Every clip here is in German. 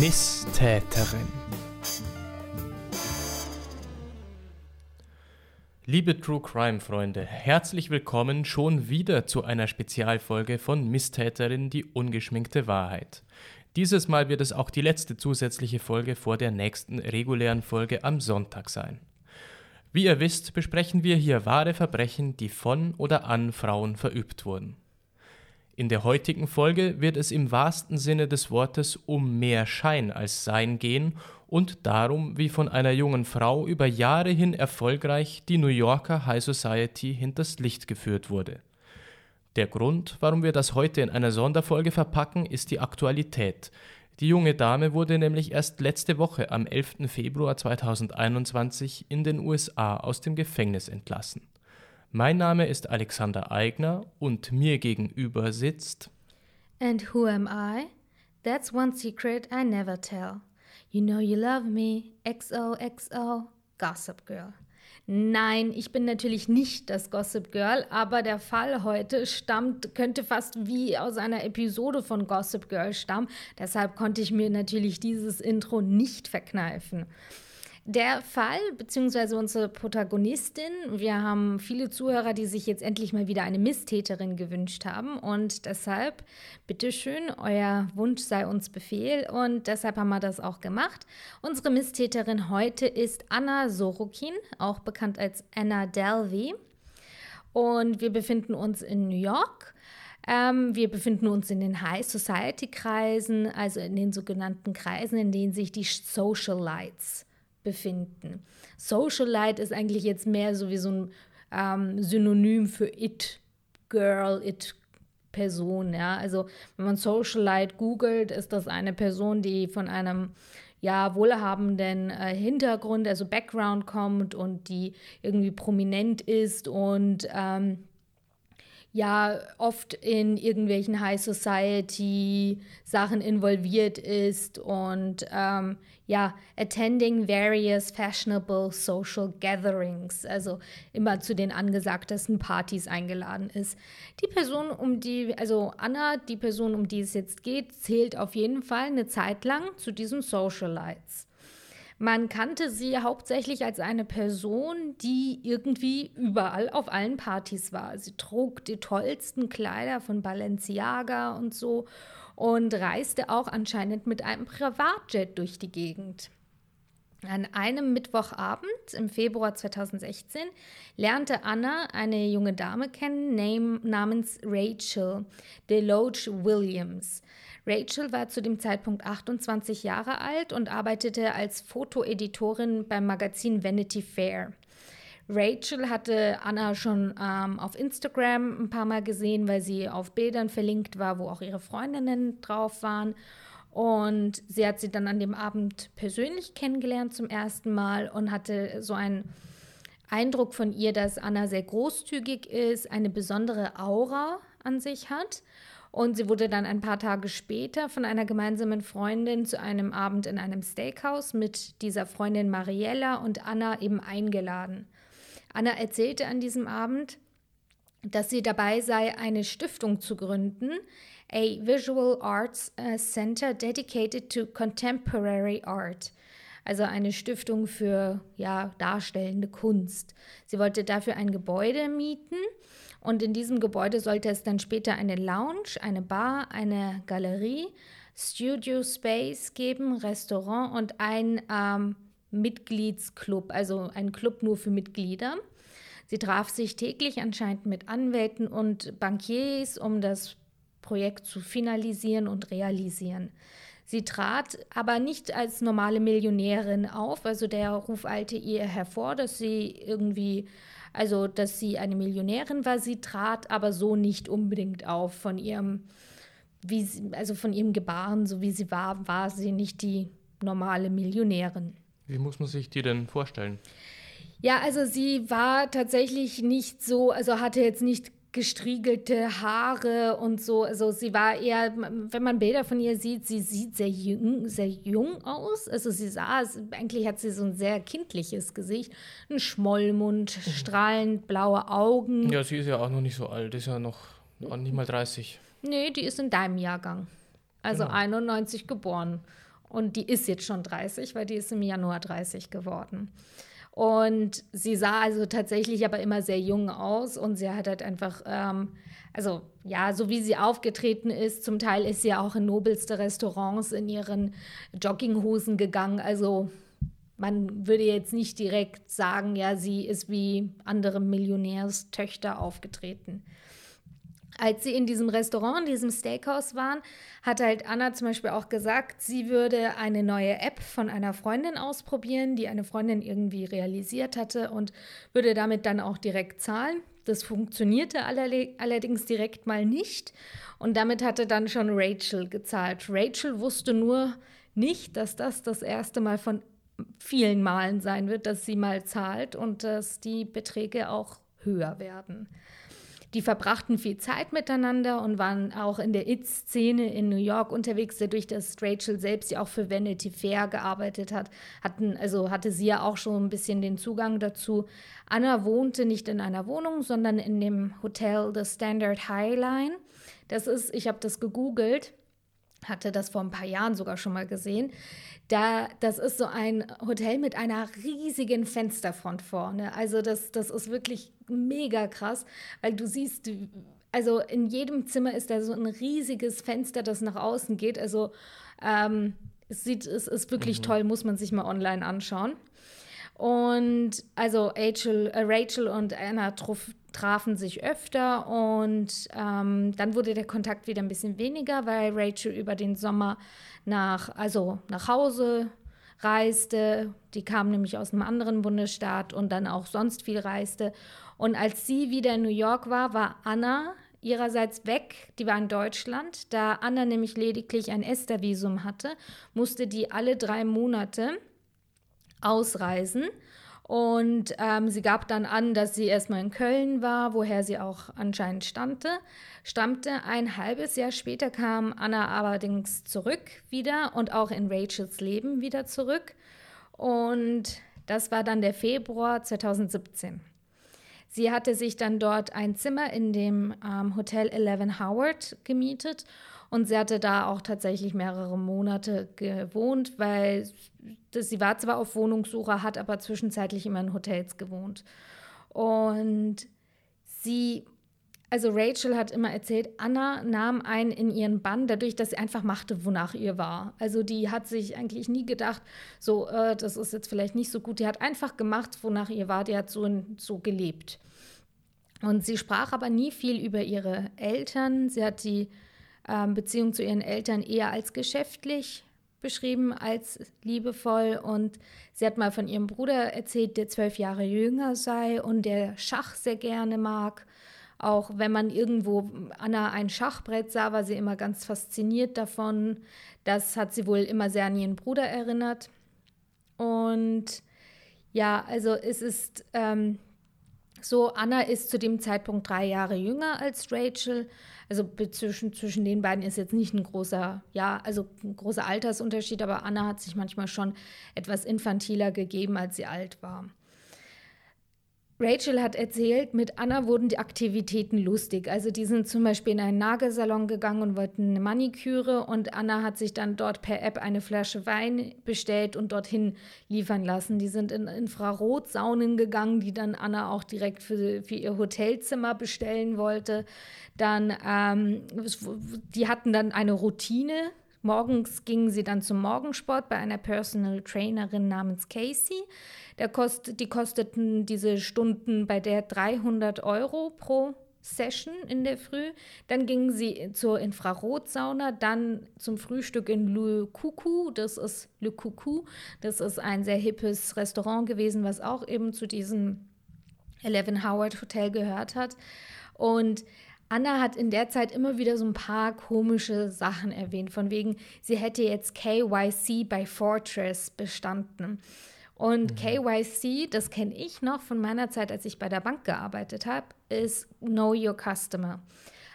Misstäterin. Liebe True Crime Freunde, herzlich willkommen schon wieder zu einer Spezialfolge von Misstäterin, die ungeschminkte Wahrheit. Dieses Mal wird es auch die letzte zusätzliche Folge vor der nächsten regulären Folge am Sonntag sein. Wie ihr wisst, besprechen wir hier wahre Verbrechen, die von oder an Frauen verübt wurden. In der heutigen Folge wird es im wahrsten Sinne des Wortes um mehr Schein als Sein gehen und darum, wie von einer jungen Frau über Jahre hin erfolgreich die New Yorker High Society hinters Licht geführt wurde. Der Grund, warum wir das heute in einer Sonderfolge verpacken, ist die Aktualität. Die junge Dame wurde nämlich erst letzte Woche am 11. Februar 2021 in den USA aus dem Gefängnis entlassen. Mein Name ist Alexander Eigner und mir gegenüber sitzt. And who am I? That's one secret I never tell. You know you love me. XOXO. Gossip Girl. Nein, ich bin natürlich nicht das Gossip Girl, aber der Fall heute stammt, könnte fast wie aus einer Episode von Gossip Girl stammen. Deshalb konnte ich mir natürlich dieses Intro nicht verkneifen. Der Fall, beziehungsweise unsere Protagonistin, wir haben viele Zuhörer, die sich jetzt endlich mal wieder eine Misstäterin gewünscht haben und deshalb, bitteschön, euer Wunsch sei uns Befehl und deshalb haben wir das auch gemacht. Unsere Misstäterin heute ist Anna Sorokin, auch bekannt als Anna Delvey und wir befinden uns in New York. Ähm, wir befinden uns in den High Society Kreisen, also in den sogenannten Kreisen, in denen sich die Socialites befinden. Socialite ist eigentlich jetzt mehr so wie so ein ähm, Synonym für It Girl, It Person. Ja? Also wenn man Socialite googelt, ist das eine Person, die von einem ja, wohlhabenden äh, Hintergrund, also Background kommt und die irgendwie prominent ist und ähm, ja oft in irgendwelchen High Society Sachen involviert ist und ähm, ja, attending various fashionable social gatherings, also immer zu den angesagtesten Partys eingeladen ist. Die Person, um die, also Anna, die Person, um die es jetzt geht, zählt auf jeden Fall eine Zeit lang zu diesen Socialites. Man kannte sie hauptsächlich als eine Person, die irgendwie überall auf allen Partys war. Sie trug die tollsten Kleider von Balenciaga und so und reiste auch anscheinend mit einem Privatjet durch die Gegend. An einem Mittwochabend im Februar 2016 lernte Anna eine junge Dame kennen namens Rachel Deloge Williams. Rachel war zu dem Zeitpunkt 28 Jahre alt und arbeitete als Fotoeditorin beim Magazin Vanity Fair. Rachel hatte Anna schon ähm, auf Instagram ein paar Mal gesehen, weil sie auf Bildern verlinkt war, wo auch ihre Freundinnen drauf waren. Und sie hat sie dann an dem Abend persönlich kennengelernt zum ersten Mal und hatte so einen Eindruck von ihr, dass Anna sehr großzügig ist, eine besondere Aura an sich hat und sie wurde dann ein paar Tage später von einer gemeinsamen Freundin zu einem Abend in einem Steakhouse mit dieser Freundin Mariella und Anna eben eingeladen. Anna erzählte an diesem Abend, dass sie dabei sei, eine Stiftung zu gründen, a Visual Arts äh, Center dedicated to contemporary art also eine Stiftung für ja, darstellende Kunst. Sie wollte dafür ein Gebäude mieten und in diesem Gebäude sollte es dann später eine Lounge, eine Bar, eine Galerie, Studio Space geben, Restaurant und ein ähm, Mitgliedsclub, also ein Club nur für Mitglieder. Sie traf sich täglich anscheinend mit Anwälten und Bankiers, um das Projekt zu finalisieren und realisieren. Sie trat aber nicht als normale Millionärin auf, also der Ruf eilte ihr hervor, dass sie irgendwie also, dass sie eine Millionärin war, sie trat aber so nicht unbedingt auf von ihrem, wie sie, also von ihrem Gebaren, so wie sie war, war sie nicht die normale Millionärin. Wie muss man sich die denn vorstellen? Ja, also sie war tatsächlich nicht so, also hatte jetzt nicht gestriegelte Haare und so. Also sie war eher, wenn man Bilder von ihr sieht, sie sieht sehr jung, sehr jung aus. Also sie sah, eigentlich hat sie so ein sehr kindliches Gesicht, ein Schmollmund, mhm. strahlend blaue Augen. Ja, sie ist ja auch noch nicht so alt, ist ja noch, nicht mal 30. Nee, die ist in deinem Jahrgang. Also genau. 91 geboren. Und die ist jetzt schon 30, weil die ist im Januar 30 geworden. Und sie sah also tatsächlich aber immer sehr jung aus und sie hat halt einfach, ähm, also ja, so wie sie aufgetreten ist, zum Teil ist sie auch in nobelste Restaurants in ihren Jogginghosen gegangen. Also man würde jetzt nicht direkt sagen, ja, sie ist wie andere Millionärstöchter aufgetreten als sie in diesem Restaurant, in diesem Steakhouse waren, hat halt Anna zum Beispiel auch gesagt, sie würde eine neue App von einer Freundin ausprobieren, die eine Freundin irgendwie realisiert hatte und würde damit dann auch direkt zahlen. Das funktionierte allerdings direkt mal nicht und damit hatte dann schon Rachel gezahlt. Rachel wusste nur nicht, dass das das erste Mal von vielen Malen sein wird, dass sie mal zahlt und dass die Beträge auch höher werden. Die verbrachten viel Zeit miteinander und waren auch in der It-Szene in New York unterwegs, dadurch, dass Rachel selbst ja auch für Vanity Fair gearbeitet hat. Hatten, also hatte sie ja auch schon ein bisschen den Zugang dazu. Anna wohnte nicht in einer Wohnung, sondern in dem Hotel The Standard Highline. Das ist, ich habe das gegoogelt, hatte das vor ein paar Jahren sogar schon mal gesehen. Da, das ist so ein Hotel mit einer riesigen Fensterfront vorne. Also das, das ist wirklich mega krass, weil du siehst, also in jedem Zimmer ist da so ein riesiges Fenster, das nach außen geht. Also ähm, es, sieht, es ist wirklich mhm. toll, muss man sich mal online anschauen. Und also Rachel, äh, Rachel und Anna traf, trafen sich öfter und ähm, dann wurde der Kontakt wieder ein bisschen weniger, weil Rachel über den Sommer nach, also nach Hause reiste. Die kam nämlich aus einem anderen Bundesstaat und dann auch sonst viel reiste. Und als sie wieder in New York war, war Anna ihrerseits weg. Die war in Deutschland. Da Anna nämlich lediglich ein Esther-Visum hatte, musste die alle drei Monate ausreisen. Und ähm, sie gab dann an, dass sie erstmal in Köln war, woher sie auch anscheinend stammte. stammte. Ein halbes Jahr später kam Anna allerdings zurück wieder und auch in Rachels Leben wieder zurück. Und das war dann der Februar 2017. Sie hatte sich dann dort ein Zimmer in dem ähm, Hotel Eleven Howard gemietet und sie hatte da auch tatsächlich mehrere Monate gewohnt, weil das, sie war zwar auf Wohnungssuche, hat aber zwischenzeitlich immer in Hotels gewohnt. Und sie, also Rachel hat immer erzählt, Anna nahm einen in ihren Bann, dadurch, dass sie einfach machte, wonach ihr war. Also die hat sich eigentlich nie gedacht, so, äh, das ist jetzt vielleicht nicht so gut. Die hat einfach gemacht, wonach ihr war. Die hat so, so gelebt. Und sie sprach aber nie viel über ihre Eltern. Sie hat die ähm, Beziehung zu ihren Eltern eher als geschäftlich beschrieben als liebevoll. Und sie hat mal von ihrem Bruder erzählt, der zwölf Jahre jünger sei und der Schach sehr gerne mag. Auch wenn man irgendwo Anna ein Schachbrett sah, war sie immer ganz fasziniert davon. Das hat sie wohl immer sehr an ihren Bruder erinnert. Und ja, also es ist ähm, so, Anna ist zu dem Zeitpunkt drei Jahre jünger als Rachel. Also zwischen, zwischen den beiden ist jetzt nicht ein großer, ja, also ein großer Altersunterschied, aber Anna hat sich manchmal schon etwas infantiler gegeben, als sie alt war. Rachel hat erzählt, mit Anna wurden die Aktivitäten lustig. Also die sind zum Beispiel in einen Nagelsalon gegangen und wollten eine Maniküre und Anna hat sich dann dort per App eine Flasche Wein bestellt und dorthin liefern lassen. Die sind in Infrarotsaunen gegangen, die dann Anna auch direkt für, für ihr Hotelzimmer bestellen wollte. Dann, ähm, die hatten dann eine Routine, Morgens gingen sie dann zum Morgensport bei einer Personal Trainerin namens Casey. Der kost, die kosteten diese Stunden bei der 300 Euro pro Session in der Früh. Dann gingen sie zur Infrarotsauna, dann zum Frühstück in Le Coucou. Das ist Le Coucou. Das ist ein sehr hippes Restaurant gewesen, was auch eben zu diesem Eleven Howard Hotel gehört hat. Und Anna hat in der Zeit immer wieder so ein paar komische Sachen erwähnt, von wegen, sie hätte jetzt KYC bei Fortress bestanden. Und mhm. KYC, das kenne ich noch von meiner Zeit, als ich bei der Bank gearbeitet habe, ist Know Your Customer.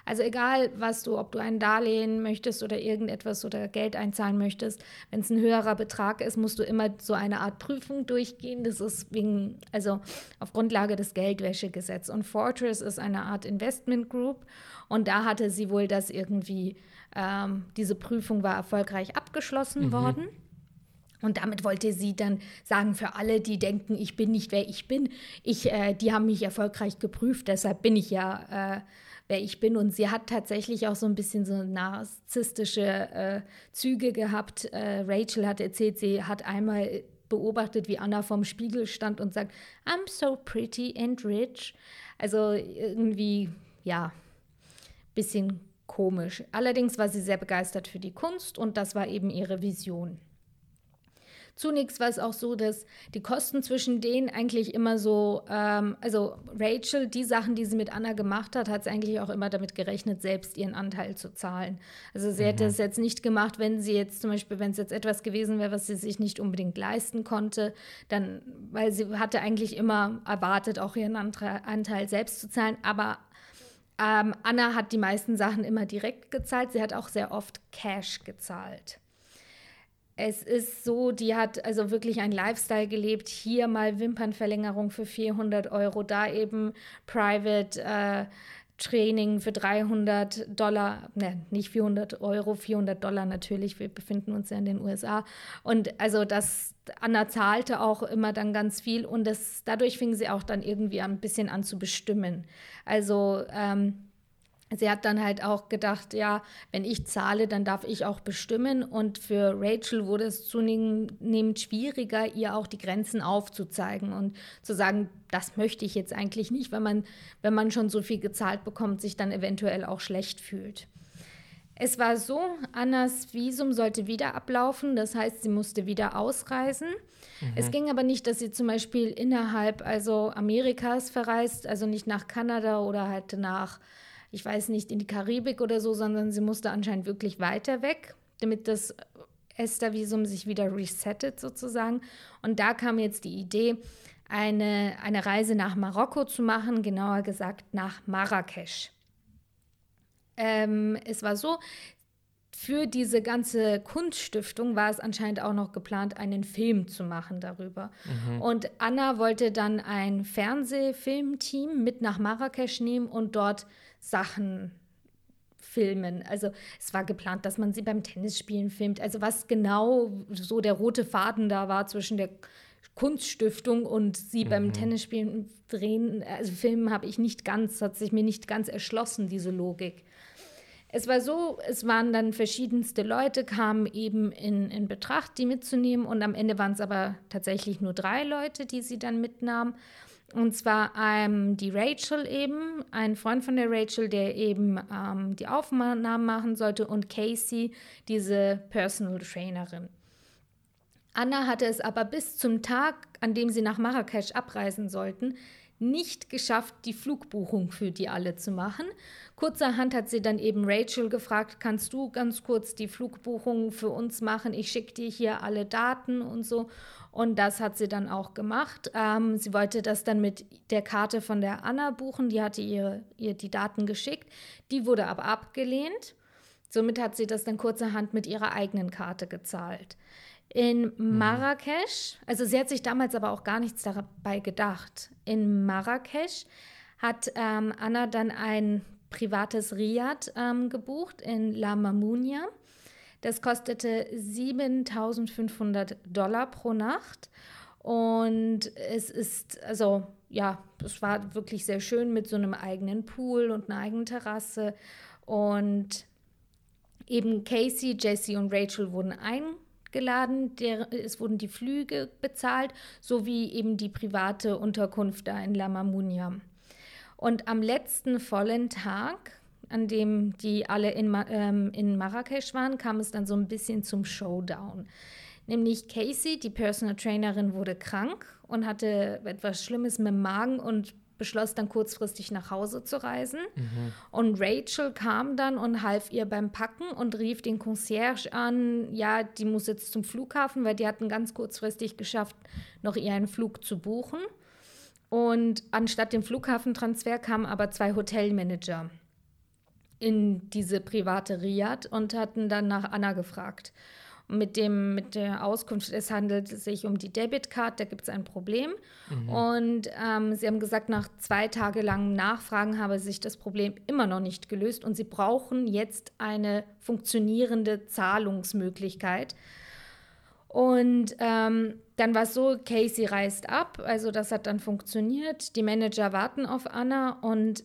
Also egal, was du, ob du ein Darlehen möchtest oder irgendetwas oder Geld einzahlen möchtest, wenn es ein höherer Betrag ist, musst du immer so eine Art Prüfung durchgehen. Das ist wegen, also auf Grundlage des Geldwäschegesetzes. Und Fortress ist eine Art Investment Group und da hatte sie wohl das irgendwie, ähm, diese Prüfung war erfolgreich abgeschlossen mhm. worden. Und damit wollte sie dann sagen, für alle, die denken, ich bin nicht, wer ich bin, ich, äh, die haben mich erfolgreich geprüft, deshalb bin ich ja, äh, wer ich bin. Und sie hat tatsächlich auch so ein bisschen so narzisstische äh, Züge gehabt. Äh, Rachel hat erzählt, sie hat einmal beobachtet, wie Anna vorm Spiegel stand und sagt, I'm so pretty and rich. Also irgendwie, ja, bisschen komisch. Allerdings war sie sehr begeistert für die Kunst und das war eben ihre Vision. Zunächst war es auch so, dass die Kosten zwischen denen eigentlich immer so, ähm, also Rachel, die Sachen, die sie mit Anna gemacht hat, hat sie eigentlich auch immer damit gerechnet, selbst ihren Anteil zu zahlen. Also sie mhm. hätte es jetzt nicht gemacht, wenn sie jetzt zum Beispiel, wenn es jetzt etwas gewesen wäre, was sie sich nicht unbedingt leisten konnte, dann, weil sie hatte eigentlich immer erwartet, auch ihren Anteil selbst zu zahlen, aber ähm, Anna hat die meisten Sachen immer direkt gezahlt. Sie hat auch sehr oft Cash gezahlt. Es ist so, die hat also wirklich ein Lifestyle gelebt. Hier mal Wimpernverlängerung für 400 Euro, da eben Private äh, Training für 300 Dollar, ne, nicht 400 Euro, 400 Dollar natürlich. Wir befinden uns ja in den USA. Und also das, Anna zahlte auch immer dann ganz viel und das, dadurch fing sie auch dann irgendwie ein bisschen an zu bestimmen. Also ähm, Sie hat dann halt auch gedacht, ja, wenn ich zahle, dann darf ich auch bestimmen. Und für Rachel wurde es zunehmend schwieriger, ihr auch die Grenzen aufzuzeigen und zu sagen, das möchte ich jetzt eigentlich nicht, wenn man, wenn man schon so viel gezahlt bekommt, sich dann eventuell auch schlecht fühlt. Es war so, Annas Visum sollte wieder ablaufen, das heißt, sie musste wieder ausreisen. Mhm. Es ging aber nicht, dass sie zum Beispiel innerhalb also Amerikas verreist, also nicht nach Kanada oder halt nach ich weiß nicht, in die Karibik oder so, sondern sie musste anscheinend wirklich weiter weg, damit das Esther-Visum sich wieder resettet sozusagen. Und da kam jetzt die Idee, eine, eine Reise nach Marokko zu machen, genauer gesagt nach Marrakesch. Ähm, es war so, für diese ganze Kunststiftung war es anscheinend auch noch geplant, einen Film zu machen darüber. Mhm. Und Anna wollte dann ein Fernsehfilmteam mit nach Marrakesch nehmen und dort Sachen filmen. Also es war geplant, dass man sie beim Tennisspielen filmt. Also was genau so der rote Faden da war zwischen der Kunststiftung und sie mhm. beim Tennisspielen drehen, also filmen, habe ich nicht ganz, hat sich mir nicht ganz erschlossen, diese Logik. Es war so, es waren dann verschiedenste Leute, kamen eben in, in Betracht, die mitzunehmen und am Ende waren es aber tatsächlich nur drei Leute, die sie dann mitnahmen. Und zwar ähm, die Rachel eben, ein Freund von der Rachel, der eben ähm, die Aufnahmen machen sollte, und Casey, diese Personal Trainerin. Anna hatte es aber bis zum Tag, an dem sie nach Marrakesch abreisen sollten, nicht geschafft, die Flugbuchung für die alle zu machen. Kurzerhand hat sie dann eben Rachel gefragt, kannst du ganz kurz die Flugbuchung für uns machen? Ich schicke dir hier alle Daten und so. Und das hat sie dann auch gemacht. Ähm, sie wollte das dann mit der Karte von der Anna buchen. Die hatte ihr, ihr die Daten geschickt. Die wurde aber abgelehnt. Somit hat sie das dann kurzerhand mit ihrer eigenen Karte gezahlt. In mhm. Marrakesch, also sie hat sich damals aber auch gar nichts dabei gedacht. In Marrakesch hat ähm, Anna dann ein privates Riad ähm, gebucht in La Mamounia. Das kostete 7500 Dollar pro Nacht. Und es ist, also ja, es war wirklich sehr schön mit so einem eigenen Pool und einer eigenen Terrasse. Und eben Casey, Jesse und Rachel wurden eingeladen. Der, es wurden die Flüge bezahlt, sowie eben die private Unterkunft da in La Mamunia. Und am letzten vollen Tag an dem die alle in, ähm, in Marrakesch waren, kam es dann so ein bisschen zum Showdown. Nämlich Casey, die Personal Trainerin, wurde krank und hatte etwas Schlimmes mit dem Magen und beschloss dann kurzfristig nach Hause zu reisen. Mhm. Und Rachel kam dann und half ihr beim Packen und rief den Concierge an, ja, die muss jetzt zum Flughafen, weil die hatten ganz kurzfristig geschafft, noch ihren Flug zu buchen. Und anstatt dem Flughafentransfer kamen aber zwei Hotelmanager in diese private Riad und hatten dann nach Anna gefragt. Und mit, dem, mit der Auskunft, es handelt sich um die Debitcard, da gibt es ein Problem. Mhm. Und ähm, sie haben gesagt, nach zwei Tage langem Nachfragen habe sich das Problem immer noch nicht gelöst und sie brauchen jetzt eine funktionierende Zahlungsmöglichkeit. Und ähm, dann war es so, Casey reist ab, also das hat dann funktioniert. Die Manager warten auf Anna und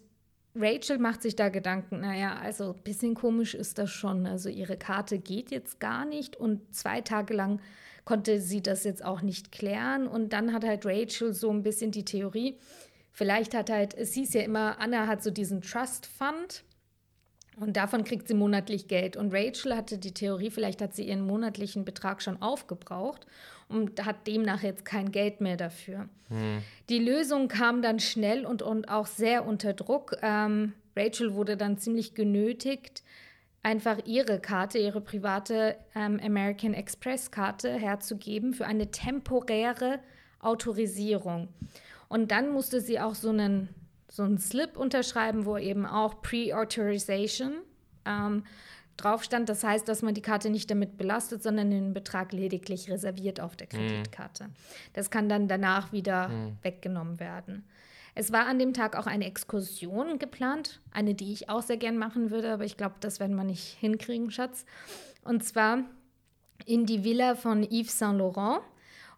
Rachel macht sich da Gedanken, naja, also ein bisschen komisch ist das schon. Also ihre Karte geht jetzt gar nicht und zwei Tage lang konnte sie das jetzt auch nicht klären. Und dann hat halt Rachel so ein bisschen die Theorie, vielleicht hat halt, es hieß ja immer, Anna hat so diesen Trust Fund und davon kriegt sie monatlich Geld. Und Rachel hatte die Theorie, vielleicht hat sie ihren monatlichen Betrag schon aufgebraucht und hat demnach jetzt kein Geld mehr dafür. Hm. Die Lösung kam dann schnell und, und auch sehr unter Druck. Ähm, Rachel wurde dann ziemlich genötigt, einfach ihre Karte, ihre private ähm, American Express Karte herzugeben für eine temporäre Autorisierung. Und dann musste sie auch so einen so einen Slip unterschreiben, wo eben auch Pre-Authorization ähm, drauf stand. Das heißt, dass man die Karte nicht damit belastet, sondern den Betrag lediglich reserviert auf der hm. Kreditkarte. Das kann dann danach wieder mm. weggenommen werden. Es war an dem Tag auch eine Exkursion geplant, eine, die ich auch sehr gern machen würde, aber ich glaube, das werden wir nicht hinkriegen, Schatz. Und zwar in die Villa von Yves Saint Laurent.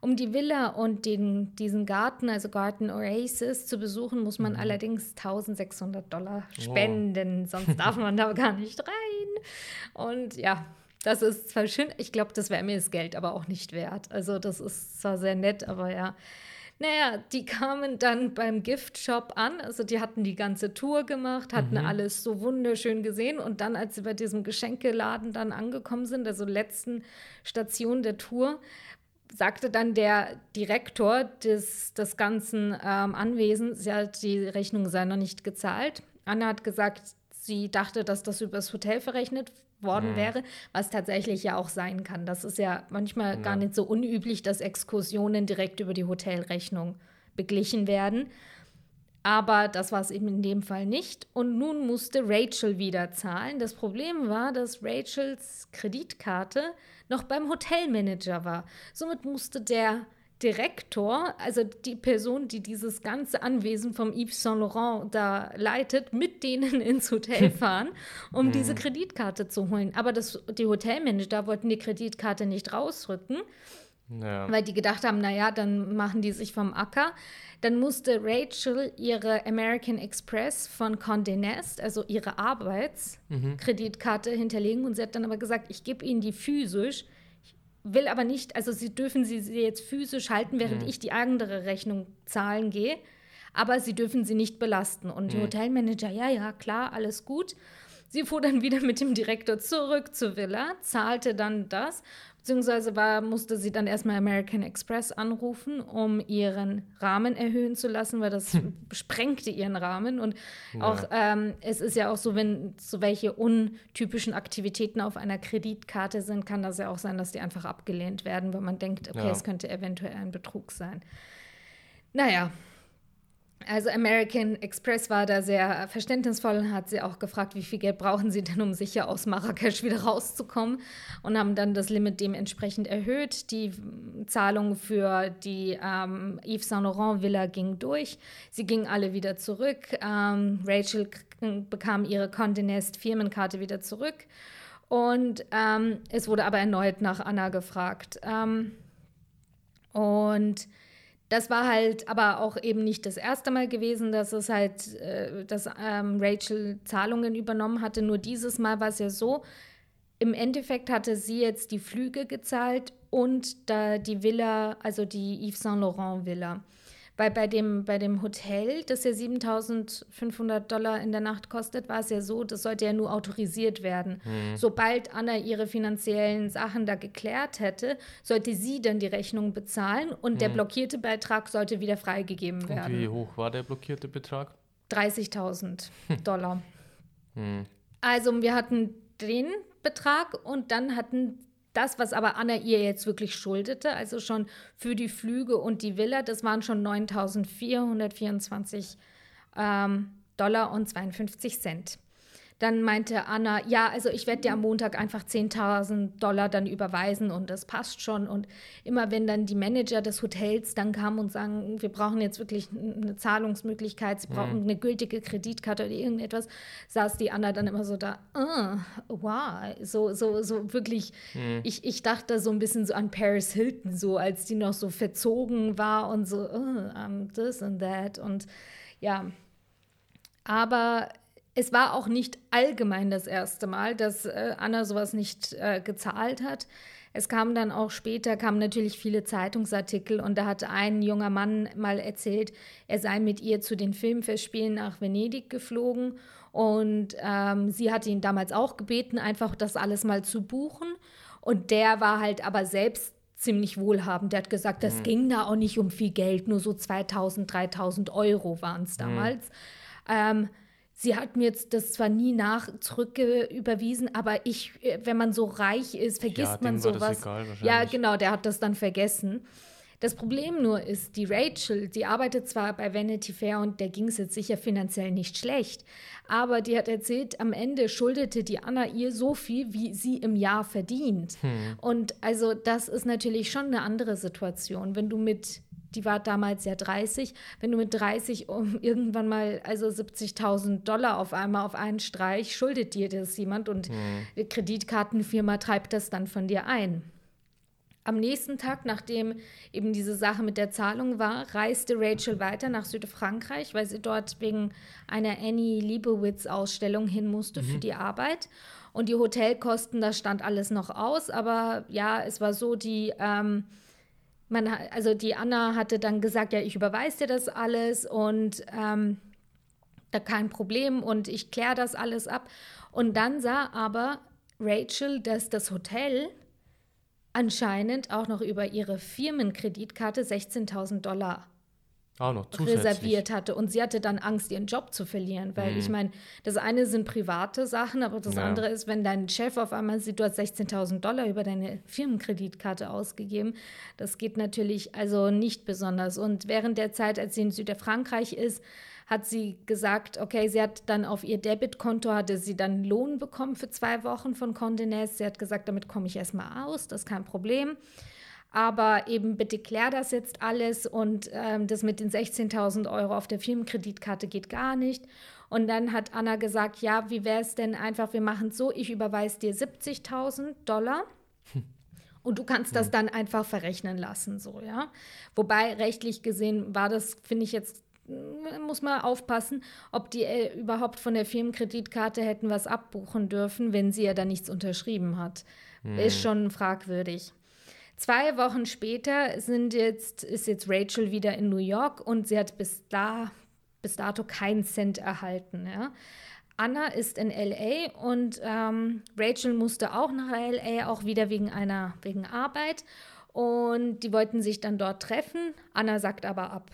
Um die Villa und den, diesen Garten, also Garten Oasis, zu besuchen, muss man mhm. allerdings 1600 Dollar spenden, wow. sonst darf man da gar nicht rein. Und ja, das ist zwar schön, ich glaube, das wäre mir das Geld aber auch nicht wert. Also das ist zwar sehr nett, aber ja. Naja, die kamen dann beim Giftshop an. Also die hatten die ganze Tour gemacht, hatten mhm. alles so wunderschön gesehen. Und dann, als sie bei diesem Geschenkeladen dann angekommen sind, also letzten Station der Tour, sagte dann der Direktor des, des ganzen ähm, Anwesens, ja, die Rechnung sei noch nicht gezahlt. Anna hat gesagt, sie dachte, dass das übers Hotel verrechnet worden mhm. wäre, was tatsächlich ja auch sein kann. Das ist ja manchmal ja. gar nicht so unüblich, dass Exkursionen direkt über die Hotelrechnung beglichen werden. Aber das war es eben in dem Fall nicht. Und nun musste Rachel wieder zahlen. Das Problem war, dass Rachels Kreditkarte noch beim Hotelmanager war. Somit musste der Direktor, also die Person, die dieses ganze Anwesen vom Yves Saint Laurent da leitet, mit denen ins Hotel fahren, um diese mhm. Kreditkarte zu holen. Aber das, die Hotelmanager wollten die Kreditkarte nicht rausrücken, ja. weil die gedacht haben, naja, dann machen die sich vom Acker. Dann musste Rachel ihre American Express von Condé Nast, also ihre Arbeitskreditkarte, mhm. hinterlegen. Und sie hat dann aber gesagt, ich gebe ihnen die physisch, will aber nicht, also sie dürfen sie, sie jetzt physisch halten, während mhm. ich die andere Rechnung zahlen gehe. Aber sie dürfen sie nicht belasten. Und mhm. die Hotelmanager, ja, ja, klar, alles gut. Sie fuhr dann wieder mit dem Direktor zurück zur Villa, zahlte dann das Beziehungsweise war, musste sie dann erstmal American Express anrufen, um ihren Rahmen erhöhen zu lassen, weil das hm. sprengte ihren Rahmen. Und ja. auch ähm, es ist ja auch so, wenn so welche untypischen Aktivitäten auf einer Kreditkarte sind, kann das ja auch sein, dass die einfach abgelehnt werden, weil man denkt, okay, ja. es könnte eventuell ein Betrug sein. Naja, also American Express war da sehr verständnisvoll und hat sie auch gefragt, wie viel Geld brauchen sie denn, um sicher aus Marrakesch wieder rauszukommen und haben dann das Limit dementsprechend erhöht. Die Zahlung für die ähm, Yves Saint Laurent Villa ging durch. Sie gingen alle wieder zurück. Ähm, Rachel bekam ihre Condé Nast Firmenkarte wieder zurück und ähm, es wurde aber erneut nach Anna gefragt. Ähm, und das war halt aber auch eben nicht das erste Mal gewesen, dass es halt, äh, dass ähm, Rachel Zahlungen übernommen hatte. Nur dieses Mal war es ja so, im Endeffekt hatte sie jetzt die Flüge gezahlt und da die Villa, also die Yves Saint Laurent Villa. Weil bei dem, bei dem Hotel, das ja 7500 Dollar in der Nacht kostet, war es ja so, das sollte ja nur autorisiert werden. Mhm. Sobald Anna ihre finanziellen Sachen da geklärt hätte, sollte sie dann die Rechnung bezahlen und mhm. der blockierte Beitrag sollte wieder freigegeben werden. Und wie hoch war der blockierte Betrag? 30.000 Dollar. Mhm. Also wir hatten den Betrag und dann hatten das, was aber Anna ihr jetzt wirklich schuldete, also schon für die Flüge und die Villa, das waren schon 9.424 ähm, Dollar und 52 Cent. Dann meinte Anna, ja, also ich werde dir am Montag einfach 10.000 Dollar dann überweisen und das passt schon. Und immer wenn dann die Manager des Hotels dann kamen und sagen, wir brauchen jetzt wirklich eine Zahlungsmöglichkeit, sie brauchen mhm. eine gültige Kreditkarte oder irgendetwas, saß die Anna dann immer so da, oh, wow, so, so, so wirklich, mhm. ich, ich dachte so ein bisschen so an Paris Hilton, so als die noch so verzogen war und so, oh, um, this and that und ja, aber es war auch nicht allgemein das erste Mal, dass äh, Anna sowas nicht äh, gezahlt hat. Es kamen dann auch später, kamen natürlich viele Zeitungsartikel und da hat ein junger Mann mal erzählt, er sei mit ihr zu den Filmfestspielen nach Venedig geflogen und ähm, sie hatte ihn damals auch gebeten, einfach das alles mal zu buchen. Und der war halt aber selbst ziemlich wohlhabend. Der hat gesagt, das mhm. ging da auch nicht um viel Geld, nur so 2000, 3000 Euro waren es mhm. damals. Mhm. Ähm, Sie hat mir jetzt das zwar nie nach zurück überwiesen, aber ich, äh, wenn man so reich ist, vergisst ja, man sowas. Egal, ja, genau, der hat das dann vergessen. Das Problem nur ist, die Rachel, die arbeitet zwar bei Vanity Fair und der ging es jetzt sicher finanziell nicht schlecht, aber die hat erzählt, am Ende schuldete die Anna ihr so viel, wie sie im Jahr verdient. Hm. Und also das ist natürlich schon eine andere Situation, wenn du mit die war damals ja 30. Wenn du mit 30 um irgendwann mal also 70.000 Dollar auf einmal auf einen Streich schuldet dir das jemand und mhm. die Kreditkartenfirma treibt das dann von dir ein. Am nächsten Tag, nachdem eben diese Sache mit der Zahlung war, reiste Rachel weiter nach Südfrankreich, weil sie dort wegen einer Annie Leibowitz-Ausstellung hin musste mhm. für die Arbeit. Und die Hotelkosten, das stand alles noch aus. Aber ja, es war so, die ähm, man, also die Anna hatte dann gesagt, ja, ich überweise dir das alles und ähm, da kein Problem und ich kläre das alles ab. Und dann sah aber Rachel, dass das Hotel anscheinend auch noch über ihre Firmenkreditkarte 16.000 Dollar reserviert hatte. Und sie hatte dann Angst, ihren Job zu verlieren. Weil mhm. ich meine, das eine sind private Sachen, aber das ja. andere ist, wenn dein Chef auf einmal sieht, du hast 16.000 Dollar über deine Firmenkreditkarte ausgegeben. Das geht natürlich also nicht besonders. Und während der Zeit, als sie in Südfrankreich ist, hat sie gesagt, okay, sie hat dann auf ihr Debitkonto, hatte sie dann Lohn bekommen für zwei Wochen von Condé Nast. Sie hat gesagt, damit komme ich erstmal aus, das ist kein Problem aber eben bitte klär das jetzt alles und ähm, das mit den 16.000 Euro auf der Firmenkreditkarte geht gar nicht. Und dann hat Anna gesagt, ja, wie wäre es denn einfach, wir machen es so, ich überweise dir 70.000 Dollar. Und du kannst das dann einfach verrechnen lassen, so, ja. Wobei rechtlich gesehen war das, finde ich jetzt, mm, muss man aufpassen, ob die äh, überhaupt von der Firmenkreditkarte hätten was abbuchen dürfen, wenn sie ja da nichts unterschrieben hat. Mhm. Ist schon fragwürdig. Zwei Wochen später sind jetzt, ist jetzt Rachel wieder in New York und sie hat bis, da, bis dato keinen Cent erhalten. Ja. Anna ist in LA und ähm, Rachel musste auch nach LA, auch wieder wegen einer wegen Arbeit. Und die wollten sich dann dort treffen. Anna sagt aber ab.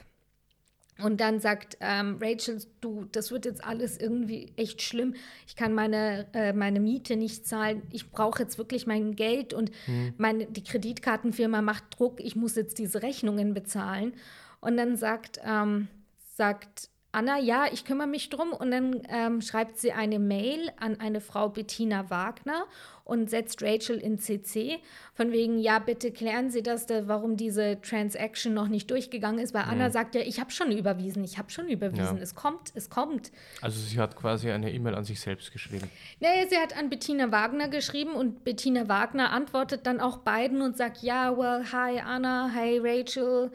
Und dann sagt ähm, Rachel, du, das wird jetzt alles irgendwie echt schlimm. Ich kann meine, äh, meine Miete nicht zahlen. Ich brauche jetzt wirklich mein Geld und mhm. meine, die Kreditkartenfirma macht Druck. Ich muss jetzt diese Rechnungen bezahlen. Und dann sagt, ähm, sagt Anna, ja, ich kümmere mich drum. Und dann ähm, schreibt sie eine Mail an eine Frau Bettina Wagner und setzt Rachel in CC. Von wegen, ja, bitte klären Sie das, da, warum diese Transaction noch nicht durchgegangen ist. Weil mhm. Anna sagt ja, ich habe schon überwiesen, ich habe schon überwiesen. Ja. Es kommt, es kommt. Also sie hat quasi eine E-Mail an sich selbst geschrieben. Nee, sie hat an Bettina Wagner geschrieben und Bettina Wagner antwortet dann auch beiden und sagt, ja, well, hi Anna, hi Rachel.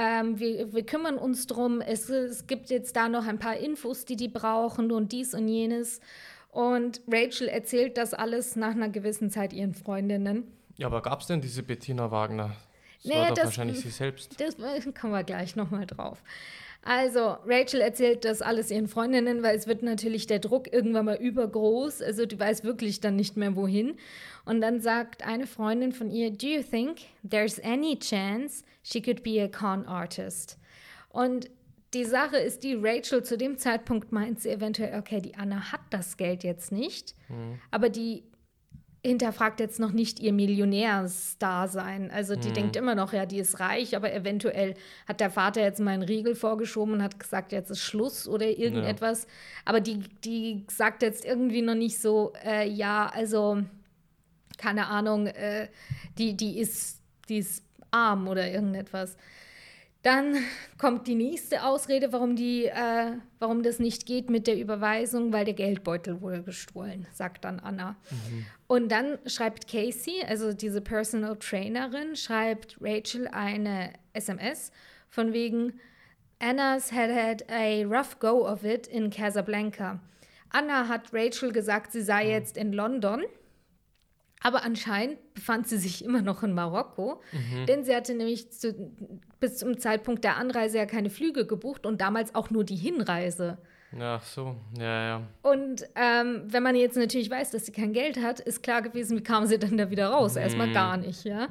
Ähm, wir, wir, kümmern uns drum. Es, es gibt jetzt da noch ein paar Infos, die die brauchen und dies und jenes. Und Rachel erzählt das alles nach einer gewissen Zeit ihren Freundinnen. Ja, aber gab es denn diese Bettina Wagner? Das nee, war doch das, wahrscheinlich sie selbst. Das kommen wir gleich nochmal drauf. Also, Rachel erzählt das alles ihren Freundinnen, weil es wird natürlich der Druck irgendwann mal übergroß. Also, die weiß wirklich dann nicht mehr wohin. Und dann sagt eine Freundin von ihr: Do you think there's any chance she could be a con artist? Und die Sache ist die, Rachel zu dem Zeitpunkt meint sie eventuell, okay, die Anna hat das Geld jetzt nicht, mhm. aber die hinterfragt jetzt noch nicht ihr Millionärsdasein. Also die mhm. denkt immer noch, ja, die ist reich, aber eventuell hat der Vater jetzt mal einen Riegel vorgeschoben und hat gesagt, jetzt ist Schluss oder irgendetwas. Ja. Aber die, die sagt jetzt irgendwie noch nicht so, äh, ja, also keine Ahnung, äh, die, die, ist, die ist arm oder irgendetwas. Dann kommt die nächste Ausrede, warum, die, äh, warum das nicht geht mit der Überweisung, weil der Geldbeutel wurde gestohlen, sagt dann Anna. Mhm. Und dann schreibt Casey, also diese Personal Trainerin, schreibt Rachel eine SMS von wegen Anna's had had a rough go of it in Casablanca. Anna hat Rachel gesagt, sie sei mhm. jetzt in London aber anscheinend befand sie sich immer noch in Marokko, mhm. denn sie hatte nämlich zu, bis zum Zeitpunkt der Anreise ja keine Flüge gebucht und damals auch nur die Hinreise. Ach so, ja, ja. Und ähm, wenn man jetzt natürlich weiß, dass sie kein Geld hat, ist klar gewesen, wie kam sie dann da wieder raus? Mhm. Erstmal gar nicht, ja.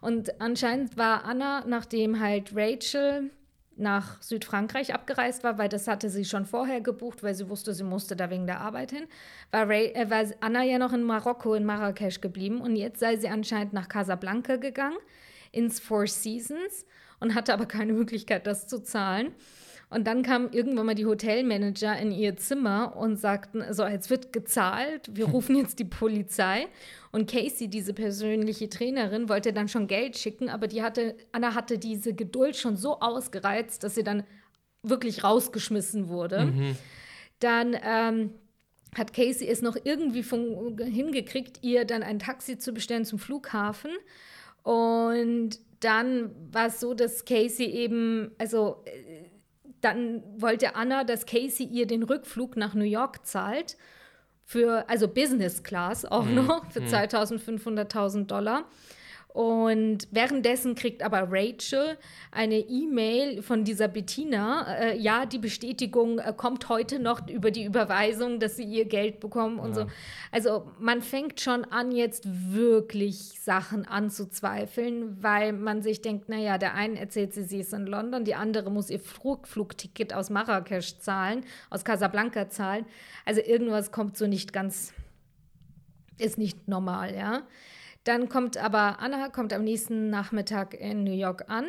Und anscheinend war Anna, nachdem halt Rachel nach Südfrankreich abgereist war, weil das hatte sie schon vorher gebucht, weil sie wusste, sie musste da wegen der Arbeit hin, war, Ray, äh, war Anna ja noch in Marokko, in Marrakesch geblieben und jetzt sei sie anscheinend nach Casablanca gegangen, ins Four Seasons und hatte aber keine Möglichkeit, das zu zahlen. Und dann kamen irgendwann mal die Hotelmanager in ihr Zimmer und sagten, so, jetzt wird gezahlt, wir rufen jetzt die Polizei. Und Casey, diese persönliche Trainerin, wollte dann schon Geld schicken, aber die hatte, Anna hatte diese Geduld schon so ausgereizt, dass sie dann wirklich rausgeschmissen wurde. Mhm. Dann ähm, hat Casey es noch irgendwie von, hingekriegt, ihr dann ein Taxi zu bestellen zum Flughafen. Und dann war es so, dass Casey eben, also dann wollte Anna, dass Casey ihr den Rückflug nach New York zahlt. Für, also Business Class auch mhm. noch, für 2500.000 mhm. Dollar. Und währenddessen kriegt aber Rachel eine E-Mail von dieser Bettina. Äh, ja, die Bestätigung äh, kommt heute noch über die Überweisung, dass sie ihr Geld bekommen und ja. so. Also man fängt schon an, jetzt wirklich Sachen anzuzweifeln, weil man sich denkt, naja, der eine erzählt sie, sie ist in London, die andere muss ihr Flugticket aus Marrakesch zahlen, aus Casablanca zahlen. Also irgendwas kommt so nicht ganz, ist nicht normal, ja. Dann kommt aber Anna kommt am nächsten Nachmittag in New York an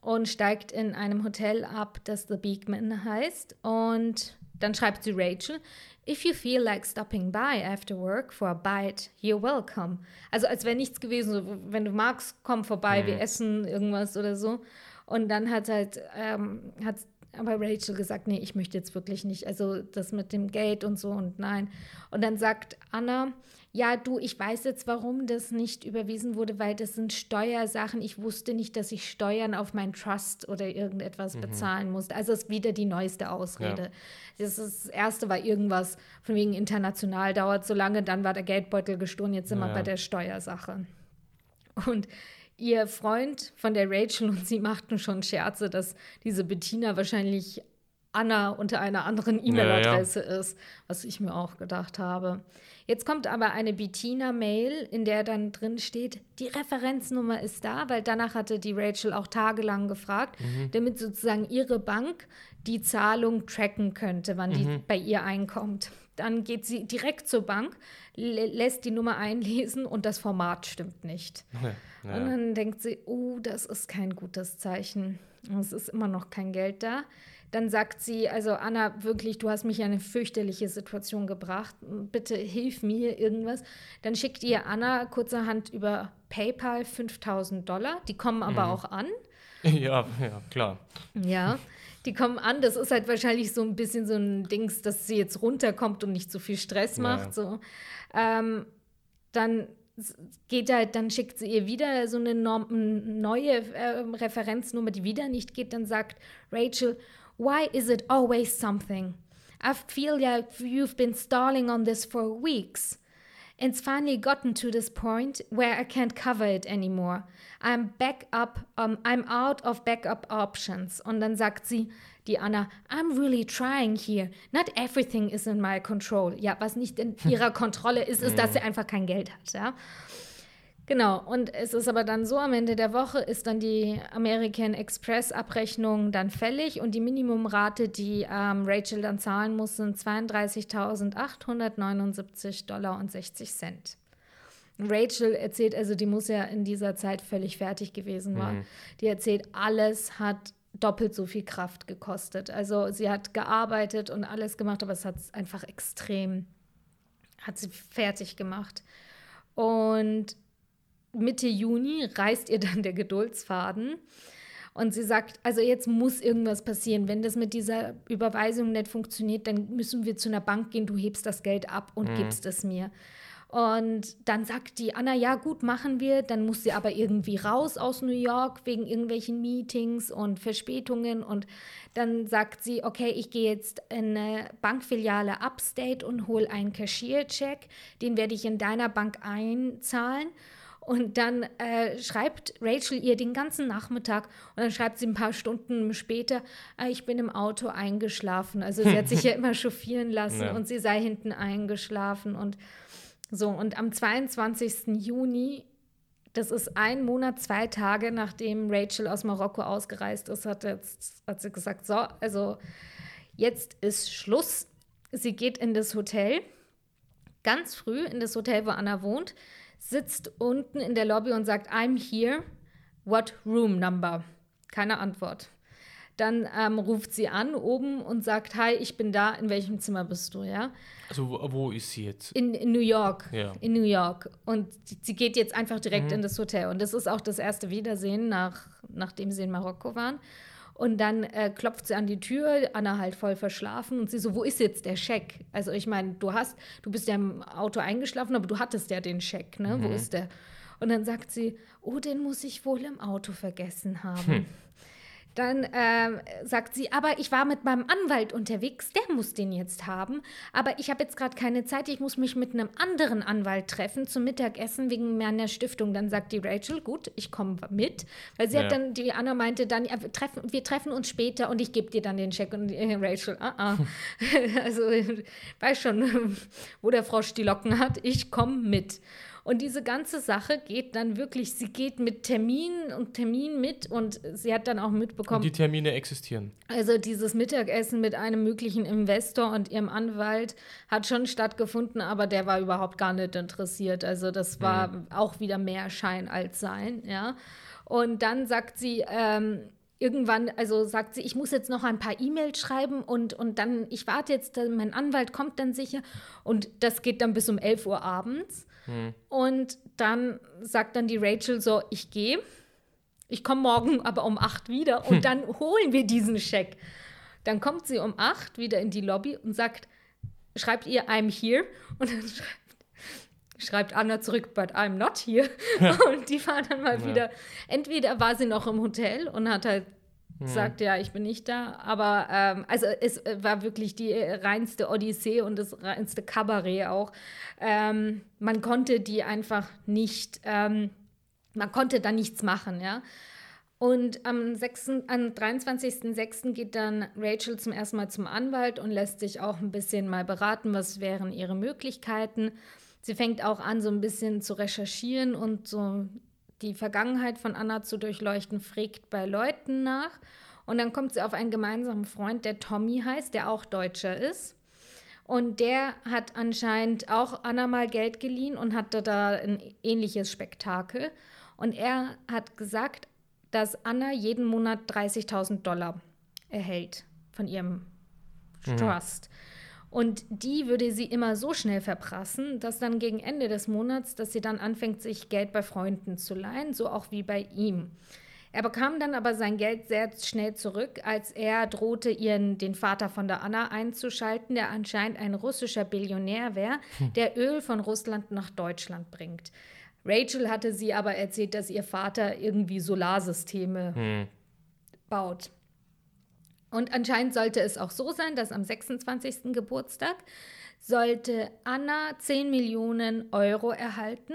und steigt in einem Hotel ab, das The Beekman heißt. Und dann schreibt sie Rachel, If you feel like stopping by after work for a bite, you're welcome. Also als wäre nichts gewesen, so, wenn du magst, komm vorbei, mhm. wir essen irgendwas oder so. Und dann hat halt, ähm, hat aber Rachel gesagt, nee, ich möchte jetzt wirklich nicht. Also das mit dem Geld und so und nein. Und dann sagt Anna, ja, du, ich weiß jetzt, warum das nicht überwiesen wurde, weil das sind Steuersachen. Ich wusste nicht, dass ich Steuern auf mein Trust oder irgendetwas mhm. bezahlen musste. Also ist wieder die neueste Ausrede. Ja. Das, das, erste war irgendwas von wegen international dauert so lange, dann war der Geldbeutel gestohlen, jetzt sind ja. wir bei der Steuersache. Und ihr Freund von der Rachel und sie machten schon Scherze, dass diese Bettina wahrscheinlich Anna unter einer anderen E-Mail-Adresse ja. ist, was ich mir auch gedacht habe. Jetzt kommt aber eine Bettina-Mail, in der dann drin steht, die Referenznummer ist da, weil danach hatte die Rachel auch tagelang gefragt, mhm. damit sozusagen ihre Bank die Zahlung tracken könnte, wann mhm. die bei ihr einkommt. Dann geht sie direkt zur Bank, lässt die Nummer einlesen und das Format stimmt nicht. Ja, ja. Und dann denkt sie, oh, das ist kein gutes Zeichen. Es ist immer noch kein Geld da. Dann sagt sie, also Anna, wirklich, du hast mich in eine fürchterliche Situation gebracht. Bitte hilf mir irgendwas. Dann schickt ihr Anna kurzerhand über PayPal 5000 Dollar. Die kommen aber mhm. auch an. Ja, ja, klar. Ja, die kommen an. Das ist halt wahrscheinlich so ein bisschen so ein Dings, dass sie jetzt runterkommt und nicht so viel Stress macht. Ja. So. Ähm, dann geht halt, dann schickt sie ihr wieder so eine neue äh, Referenznummer, die wieder nicht geht. Dann sagt Rachel, Why is it always something? I feel like you've been stalling on this for weeks. It's finally gotten to this point where I can't cover it anymore. I'm back up, um, I'm out of backup options. Und dann sagt sie, die Anna, I'm really trying here. Not everything is in my control. Ja, was nicht in ihrer Kontrolle ist, ist, dass sie einfach kein Geld hat. Ja? Genau, und es ist aber dann so, am Ende der Woche ist dann die American Express Abrechnung dann fällig und die Minimumrate, die ähm, Rachel dann zahlen muss, sind 32.879 Dollar und 60 Cent. Rachel erzählt, also die muss ja in dieser Zeit völlig fertig gewesen sein. Mhm. Die erzählt, alles hat doppelt so viel Kraft gekostet. Also sie hat gearbeitet und alles gemacht, aber es hat einfach extrem, hat sie fertig gemacht. Und Mitte Juni reißt ihr dann der Geduldsfaden. Und sie sagt, also jetzt muss irgendwas passieren. Wenn das mit dieser Überweisung nicht funktioniert, dann müssen wir zu einer Bank gehen, du hebst das Geld ab und mhm. gibst es mir. Und dann sagt die Anna, ja gut, machen wir. Dann muss sie aber irgendwie raus aus New York wegen irgendwelchen Meetings und Verspätungen. Und dann sagt sie, okay, ich gehe jetzt in eine Bankfiliale Upstate und hole einen Cashiercheck. Den werde ich in deiner Bank einzahlen. Und dann äh, schreibt Rachel ihr den ganzen Nachmittag und dann schreibt sie ein paar Stunden später, äh, ich bin im Auto eingeschlafen. Also sie hat sich ja immer chauffieren lassen ja. und sie sei hinten eingeschlafen und so. Und am 22. Juni, das ist ein Monat, zwei Tage, nachdem Rachel aus Marokko ausgereist ist, hat, jetzt, hat sie gesagt, so, also jetzt ist Schluss. Sie geht in das Hotel, ganz früh in das Hotel, wo Anna wohnt sitzt unten in der Lobby und sagt, I'm here. What room number? Keine Antwort. Dann ähm, ruft sie an oben und sagt, hi, ich bin da, in welchem Zimmer bist du, ja? Also wo, wo ist sie jetzt? In, in New York. Ja. In New York. Und sie geht jetzt einfach direkt mhm. in das Hotel. Und das ist auch das erste Wiedersehen, nach, nachdem sie in Marokko waren. Und dann äh, klopft sie an die Tür, Anna halt voll verschlafen und sie so, wo ist jetzt der Scheck? Also ich meine, du hast, du bist ja im Auto eingeschlafen, aber du hattest ja den Scheck, ne? Mhm. Wo ist der? Und dann sagt sie, oh, den muss ich wohl im Auto vergessen haben. Hm. Dann äh, sagt sie, aber ich war mit meinem Anwalt unterwegs, der muss den jetzt haben. Aber ich habe jetzt gerade keine Zeit, ich muss mich mit einem anderen Anwalt treffen zum Mittagessen wegen meiner Stiftung. Dann sagt die Rachel, gut, ich komme mit. Weil sie ja. hat dann, die Anna meinte dann, ja, wir, treffen, wir treffen uns später und ich gebe dir dann den Scheck. Und äh, Rachel, ah, ah. also weiß schon, wo der Frosch die Locken hat, ich komme mit. Und diese ganze Sache geht dann wirklich, sie geht mit Termin und Termin mit und sie hat dann auch mitbekommen. Und die Termine existieren. Also dieses Mittagessen mit einem möglichen Investor und ihrem Anwalt hat schon stattgefunden, aber der war überhaupt gar nicht interessiert. Also das war mhm. auch wieder mehr Schein als Sein, ja. Und dann sagt sie, ähm, irgendwann, also sagt sie, ich muss jetzt noch ein paar E-Mails schreiben und, und dann, ich warte jetzt, mein Anwalt kommt dann sicher. Und das geht dann bis um 11 Uhr abends. Hm. Und dann sagt dann die Rachel so, ich gehe, ich komme morgen aber um 8 wieder und hm. dann holen wir diesen Scheck. Dann kommt sie um 8 wieder in die Lobby und sagt, schreibt ihr, I'm here. Und dann schreibt, schreibt Anna zurück, but I'm not here. und die fahren dann mal ja. wieder. Entweder war sie noch im Hotel und hat halt Mhm. sagt, ja, ich bin nicht da. Aber ähm, also es äh, war wirklich die äh, reinste Odyssee und das reinste Kabarett auch. Ähm, man konnte die einfach nicht, ähm, man konnte da nichts machen, ja. Und am, 6., am 23.06. geht dann Rachel zum ersten Mal zum Anwalt und lässt sich auch ein bisschen mal beraten, was wären ihre Möglichkeiten. Sie fängt auch an, so ein bisschen zu recherchieren und so die Vergangenheit von Anna zu durchleuchten, fragt bei Leuten nach. Und dann kommt sie auf einen gemeinsamen Freund, der Tommy heißt, der auch Deutscher ist. Und der hat anscheinend auch Anna mal Geld geliehen und hatte da ein ähnliches Spektakel. Und er hat gesagt, dass Anna jeden Monat 30.000 Dollar erhält von ihrem mhm. Und die würde sie immer so schnell verprassen, dass dann gegen Ende des Monats, dass sie dann anfängt, sich Geld bei Freunden zu leihen, so auch wie bei ihm. Er bekam dann aber sein Geld sehr schnell zurück, als er drohte, ihren, den Vater von der Anna einzuschalten, der anscheinend ein russischer Billionär wäre, hm. der Öl von Russland nach Deutschland bringt. Rachel hatte sie aber erzählt, dass ihr Vater irgendwie Solarsysteme hm. baut. Und anscheinend sollte es auch so sein, dass am 26. Geburtstag sollte Anna 10 Millionen Euro erhalten.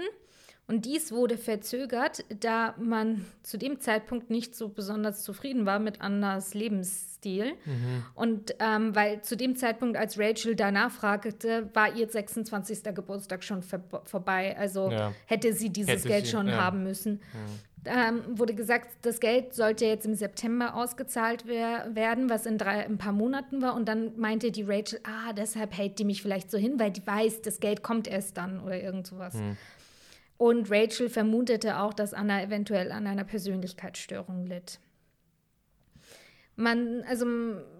Und dies wurde verzögert, da man zu dem Zeitpunkt nicht so besonders zufrieden war mit Annas Lebensstil. Mhm. Und ähm, weil zu dem Zeitpunkt, als Rachel danach fragte, war ihr 26. Geburtstag schon vor vorbei. Also ja. hätte sie dieses hätte Geld sie, schon ja. haben müssen. Ja ähm, wurde gesagt, das Geld sollte jetzt im September ausgezahlt wer werden, was in drei, ein paar Monaten war. Und dann meinte die Rachel, ah, deshalb hält die mich vielleicht so hin, weil die weiß, das Geld kommt erst dann oder irgend sowas. Hm. Und Rachel vermutete auch, dass Anna eventuell an einer Persönlichkeitsstörung litt. Man, also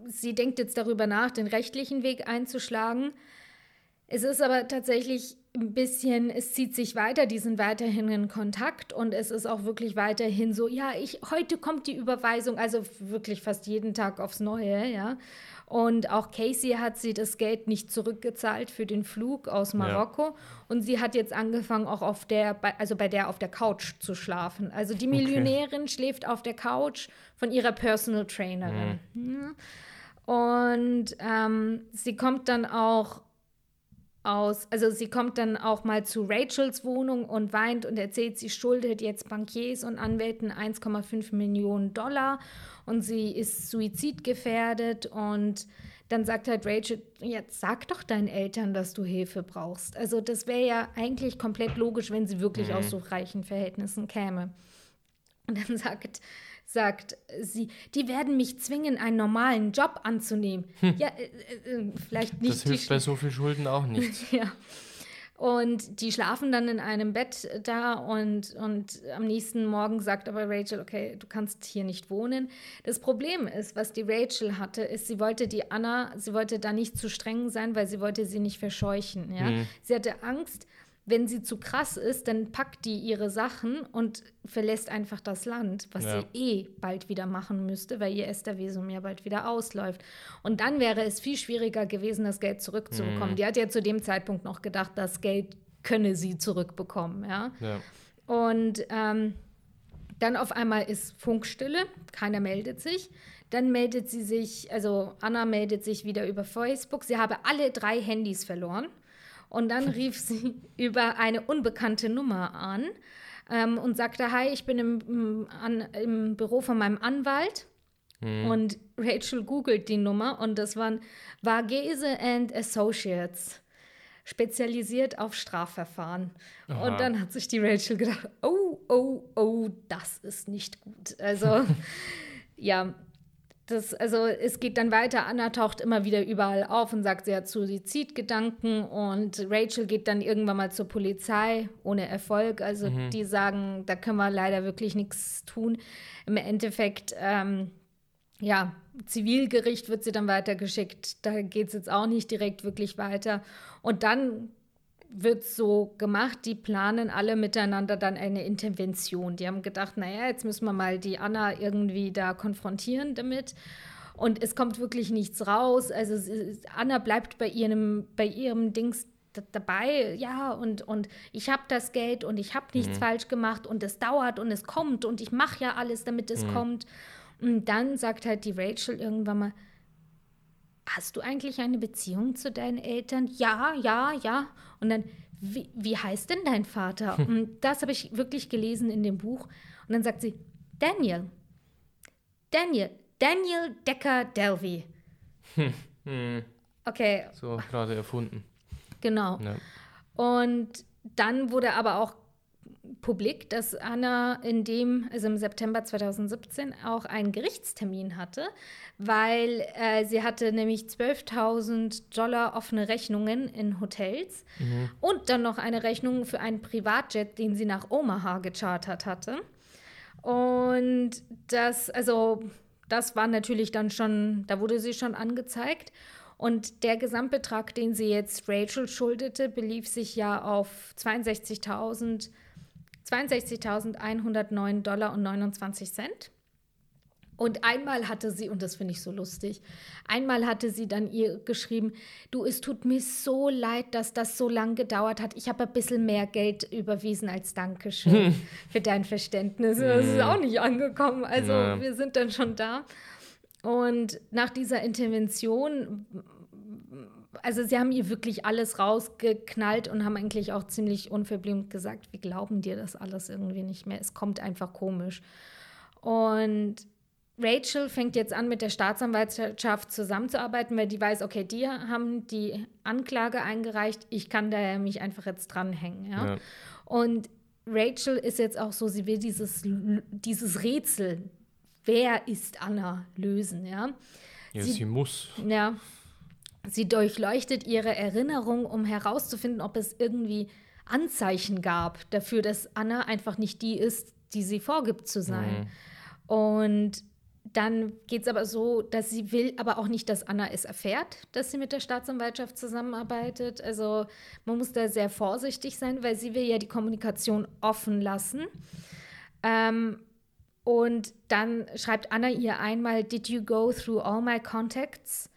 sie denkt jetzt darüber nach, den rechtlichen Weg einzuschlagen. Es ist aber tatsächlich ein bisschen, es zieht sich weiter, die sind weiterhin in Kontakt und es ist auch wirklich weiterhin so, ja, ich, heute kommt die Überweisung, also wirklich fast jeden Tag aufs Neue, ja. Und auch Casey hat sie das Geld nicht zurückgezahlt für den Flug aus Marokko. Ja. Und sie hat jetzt angefangen, auch auf der, also bei der auf der Couch zu schlafen. Also die Millionärin okay. schläft auf der Couch von ihrer Personal Trainerin. Mhm. Und ähm, sie kommt dann auch aus, also sie kommt dann auch mal zu Rachels Wohnung und weint und erzählt, sie schuldet jetzt Bankiers und Anwälten 1,5 Millionen Dollar und sie ist suizidgefährdet und dann sagt halt Rachel, jetzt sag doch deinen Eltern, dass du Hilfe brauchst. Also das wäre ja eigentlich komplett logisch, wenn sie wirklich mhm. aus so reichen Verhältnissen käme. Und dann sagt sagt sie, die werden mich zwingen, einen normalen Job anzunehmen. Hm. Ja, äh, äh, vielleicht nicht. Das hilft bei so viel Schulden auch nicht. ja. Und die schlafen dann in einem Bett da und, und am nächsten Morgen sagt aber Rachel, okay, du kannst hier nicht wohnen. Das Problem ist, was die Rachel hatte, ist, sie wollte die Anna, sie wollte da nicht zu streng sein, weil sie wollte sie nicht verscheuchen. Ja? Mhm. Sie hatte Angst, wenn sie zu krass ist, dann packt die ihre Sachen und verlässt einfach das Land, was ja. sie eh bald wieder machen müsste, weil ihr Esther-Visum ja bald wieder ausläuft. Und dann wäre es viel schwieriger gewesen, das Geld zurückzubekommen. Mhm. Die hat ja zu dem Zeitpunkt noch gedacht, das Geld könne sie zurückbekommen. Ja. ja. Und ähm, dann auf einmal ist Funkstille, keiner meldet sich. Dann meldet sie sich, also Anna meldet sich wieder über Facebook. Sie habe alle drei Handys verloren. Und dann rief sie über eine unbekannte Nummer an ähm, und sagte, hi, ich bin im, an, im Büro von meinem Anwalt. Mhm. Und Rachel googelt die Nummer und das waren Vargese and Associates, spezialisiert auf Strafverfahren. Aha. Und dann hat sich die Rachel gedacht, oh, oh, oh, das ist nicht gut. Also ja, das, also es geht dann weiter. Anna taucht immer wieder überall auf und sagt, sie hat Suizidgedanken und Rachel geht dann irgendwann mal zur Polizei ohne Erfolg. Also mhm. die sagen, da können wir leider wirklich nichts tun. Im Endeffekt, ähm, ja, Zivilgericht wird sie dann weitergeschickt. Da geht es jetzt auch nicht direkt wirklich weiter. Und dann wird so gemacht, die planen alle miteinander dann eine Intervention. Die haben gedacht, naja, jetzt müssen wir mal die Anna irgendwie da konfrontieren damit. Und es kommt wirklich nichts raus. Also Anna bleibt bei ihrem, bei ihrem Dings dabei, ja, und, und ich habe das Geld und ich habe nichts mhm. falsch gemacht und es dauert und es kommt und ich mache ja alles, damit es mhm. kommt. Und dann sagt halt die Rachel irgendwann mal, hast du eigentlich eine Beziehung zu deinen Eltern? Ja, ja, ja. Und dann, wie, wie heißt denn dein Vater? Und das habe ich wirklich gelesen in dem Buch. Und dann sagt sie, Daniel. Daniel. Daniel Decker Delvey. Hm. Okay. So gerade erfunden. Genau. Ja. Und dann wurde aber auch publik, dass Anna in dem, also im September 2017, auch einen Gerichtstermin hatte, weil äh, sie hatte nämlich 12.000 Dollar offene Rechnungen in Hotels mhm. und dann noch eine Rechnung für einen Privatjet, den sie nach Omaha gechartert hatte. Und das, also, das war natürlich dann schon, da wurde sie schon angezeigt. Und der Gesamtbetrag, den sie jetzt Rachel schuldete, belief sich ja auf 62.000 62.109 Dollar und 29 Cent. Und einmal hatte sie, und das finde ich so lustig, einmal hatte sie dann ihr geschrieben, du, es tut mir so leid, dass das so lange gedauert hat. Ich habe ein bisschen mehr Geld überwiesen als Dankeschön für dein Verständnis. Das ist auch nicht angekommen. Also ja. wir sind dann schon da. Und nach dieser Intervention also sie haben ihr wirklich alles rausgeknallt und haben eigentlich auch ziemlich unverblümt gesagt, wir glauben dir das alles irgendwie nicht mehr. Es kommt einfach komisch. Und Rachel fängt jetzt an, mit der Staatsanwaltschaft zusammenzuarbeiten, weil die weiß, okay, die haben die Anklage eingereicht, ich kann da mich einfach jetzt dranhängen. Ja? ja. Und Rachel ist jetzt auch so, sie will dieses, dieses Rätsel, wer ist Anna, lösen. Ja, ja sie, sie muss. Ja, Sie durchleuchtet ihre Erinnerung, um herauszufinden, ob es irgendwie Anzeichen gab dafür, dass Anna einfach nicht die ist, die sie vorgibt zu sein. Mhm. Und dann geht es aber so, dass sie will aber auch nicht, dass Anna es erfährt, dass sie mit der Staatsanwaltschaft zusammenarbeitet. Also man muss da sehr vorsichtig sein, weil sie will ja die Kommunikation offen lassen. Ähm, und dann schreibt Anna ihr einmal, Did you go through all my contacts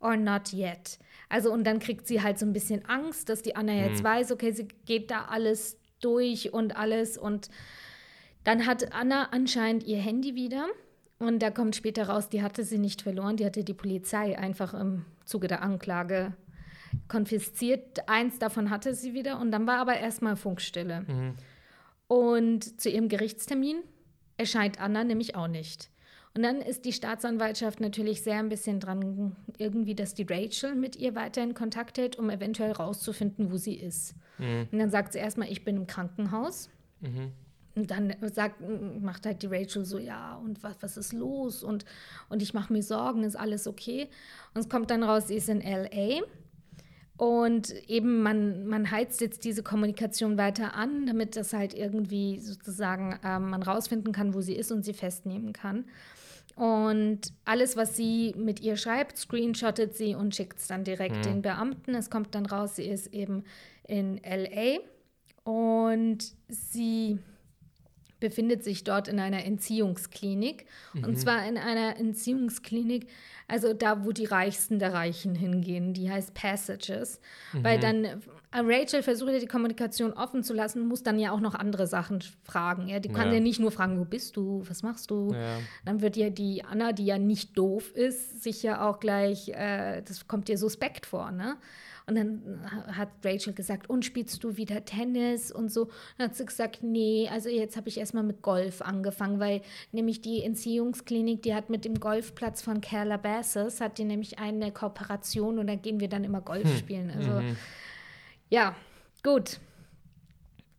or not yet? Also und dann kriegt sie halt so ein bisschen Angst, dass die Anna jetzt mhm. weiß, okay, sie geht da alles durch und alles. Und dann hat Anna anscheinend ihr Handy wieder und da kommt später raus, die hatte sie nicht verloren, die hatte die Polizei einfach im Zuge der Anklage konfisziert. Eins davon hatte sie wieder und dann war aber erstmal Funkstille. Mhm. Und zu ihrem Gerichtstermin erscheint Anna nämlich auch nicht. Und dann ist die Staatsanwaltschaft natürlich sehr ein bisschen dran, irgendwie, dass die Rachel mit ihr weiter in Kontakt hält, um eventuell rauszufinden, wo sie ist. Mhm. Und dann sagt sie erstmal, ich bin im Krankenhaus. Mhm. Und dann sagt, macht halt die Rachel so, ja, und was, was ist los? Und, und ich mache mir Sorgen, ist alles okay? Und es kommt dann raus, sie ist in LA. Und eben, man, man heizt jetzt diese Kommunikation weiter an, damit das halt irgendwie sozusagen ähm, man rausfinden kann, wo sie ist und sie festnehmen kann. Und alles, was sie mit ihr schreibt, screenshottet sie und schickt es dann direkt mhm. den Beamten. Es kommt dann raus, sie ist eben in LA und sie befindet sich dort in einer Entziehungsklinik. Mhm. Und zwar in einer Entziehungsklinik, also da, wo die Reichsten der Reichen hingehen. Die heißt Passages. Mhm. Weil dann Rachel versucht ja die Kommunikation offen zu lassen, muss dann ja auch noch andere Sachen fragen. Ja? Die kann ja, ja nicht nur fragen, wo bist du, was machst du? Ja. Dann wird ja die Anna, die ja nicht doof ist, sich ja auch gleich, äh, das kommt ihr suspekt vor, ne? Und dann hat Rachel gesagt, und spielst du wieder Tennis und so? dann hat sie gesagt, nee, also jetzt habe ich erstmal mit Golf angefangen, weil nämlich die Entziehungsklinik, die hat mit dem Golfplatz von Calabasas, hat die nämlich eine Kooperation und da gehen wir dann immer Golf hm. spielen. Also mhm. Ja, gut.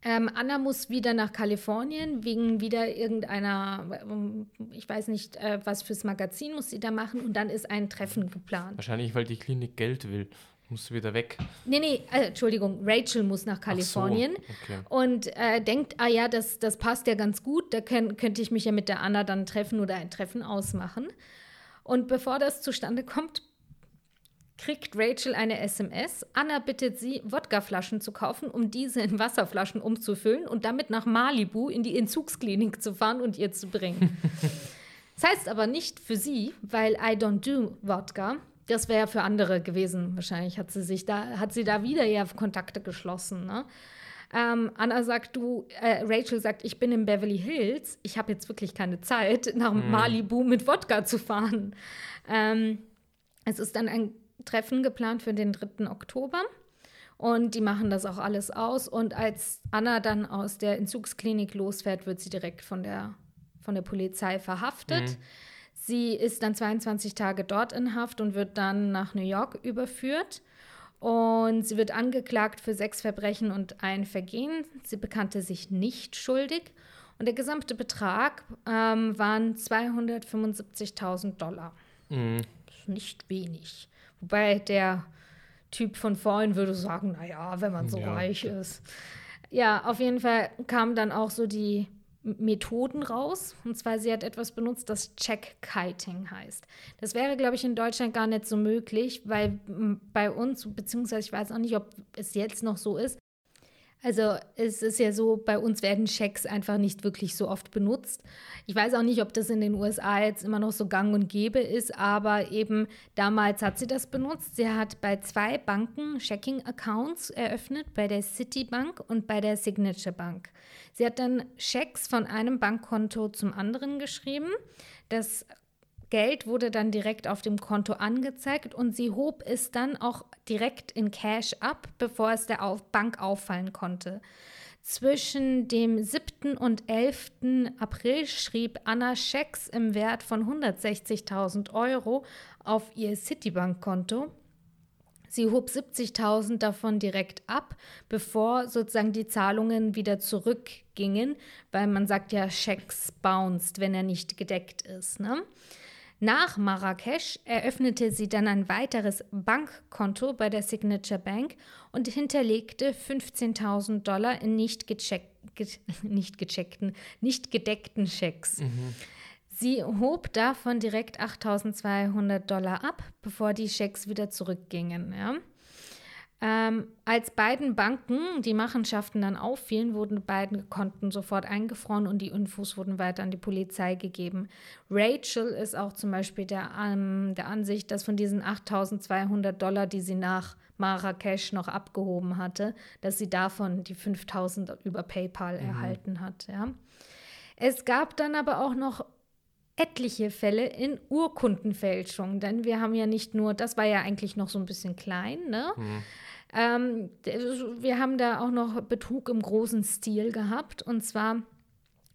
Ähm, Anna muss wieder nach Kalifornien wegen wieder irgendeiner, ich weiß nicht, äh, was fürs Magazin muss sie da machen und dann ist ein Treffen geplant. Wahrscheinlich, weil die Klinik Geld will. Musst du wieder weg? Nee, nee, äh, Entschuldigung, Rachel muss nach Kalifornien so, okay. und äh, denkt, ah ja, das, das passt ja ganz gut, da können, könnte ich mich ja mit der Anna dann treffen oder ein Treffen ausmachen. Und bevor das zustande kommt, kriegt Rachel eine SMS. Anna bittet sie, Wodkaflaschen zu kaufen, um diese in Wasserflaschen umzufüllen und damit nach Malibu in die Entzugsklinik zu fahren und ihr zu bringen. das heißt aber nicht für sie, weil I don't do Wodka das wäre für andere gewesen. Wahrscheinlich hat sie sich da, hat sie da wieder ja Kontakte geschlossen. Ne? Ähm, Anna sagt, du, äh, Rachel sagt, ich bin in Beverly Hills. Ich habe jetzt wirklich keine Zeit, nach mhm. Malibu mit Wodka zu fahren. Ähm, es ist dann ein Treffen geplant für den 3. Oktober. Und die machen das auch alles aus. Und als Anna dann aus der Entzugsklinik losfährt, wird sie direkt von der, von der Polizei verhaftet. Mhm. Sie ist dann 22 Tage dort in Haft und wird dann nach New York überführt. Und sie wird angeklagt für sechs Verbrechen und ein Vergehen. Sie bekannte sich nicht schuldig. Und der gesamte Betrag ähm, waren 275.000 Dollar. Mhm. Nicht wenig. Wobei der Typ von vorhin würde sagen, naja, wenn man so ja. reich ist. Ja, auf jeden Fall kam dann auch so die Methoden raus. Und zwar, sie hat etwas benutzt, das Check-Kiting heißt. Das wäre, glaube ich, in Deutschland gar nicht so möglich, weil bei uns, beziehungsweise ich weiß auch nicht, ob es jetzt noch so ist, also es ist ja so, bei uns werden Schecks einfach nicht wirklich so oft benutzt. Ich weiß auch nicht, ob das in den USA jetzt immer noch so gang und gäbe ist, aber eben damals hat sie das benutzt. Sie hat bei zwei Banken Checking-Accounts eröffnet, bei der Citibank und bei der Signature Bank. Sie hat dann Schecks von einem Bankkonto zum anderen geschrieben. Das Geld wurde dann direkt auf dem Konto angezeigt und sie hob es dann auch direkt in Cash ab, bevor es der Bank auffallen konnte. Zwischen dem 7. und 11. April schrieb Anna Schecks im Wert von 160.000 Euro auf ihr Citibank-Konto. Sie hob 70.000 davon direkt ab, bevor sozusagen die Zahlungen wieder zurückgingen, weil man sagt ja, Schecks bounced, wenn er nicht gedeckt ist. Ne? Nach Marrakesch eröffnete sie dann ein weiteres Bankkonto bei der Signature Bank und hinterlegte 15.000 Dollar in nicht, gecheck, ge, nicht gecheckten, nicht gedeckten Schecks. Mhm. Sie hob davon direkt 8.200 Dollar ab, bevor die Schecks wieder zurückgingen. Ja. Ähm, als beiden Banken die Machenschaften dann auffielen, wurden beide Konten sofort eingefroren und die Infos wurden weiter an die Polizei gegeben. Rachel ist auch zum Beispiel der, ähm, der Ansicht, dass von diesen 8.200 Dollar, die sie nach Marrakesch noch abgehoben hatte, dass sie davon die 5.000 über PayPal mhm. erhalten hat. Ja. Es gab dann aber auch noch etliche Fälle in Urkundenfälschung, denn wir haben ja nicht nur, das war ja eigentlich noch so ein bisschen klein, ne? Mhm. Ähm, wir haben da auch noch Betrug im großen Stil gehabt. Und zwar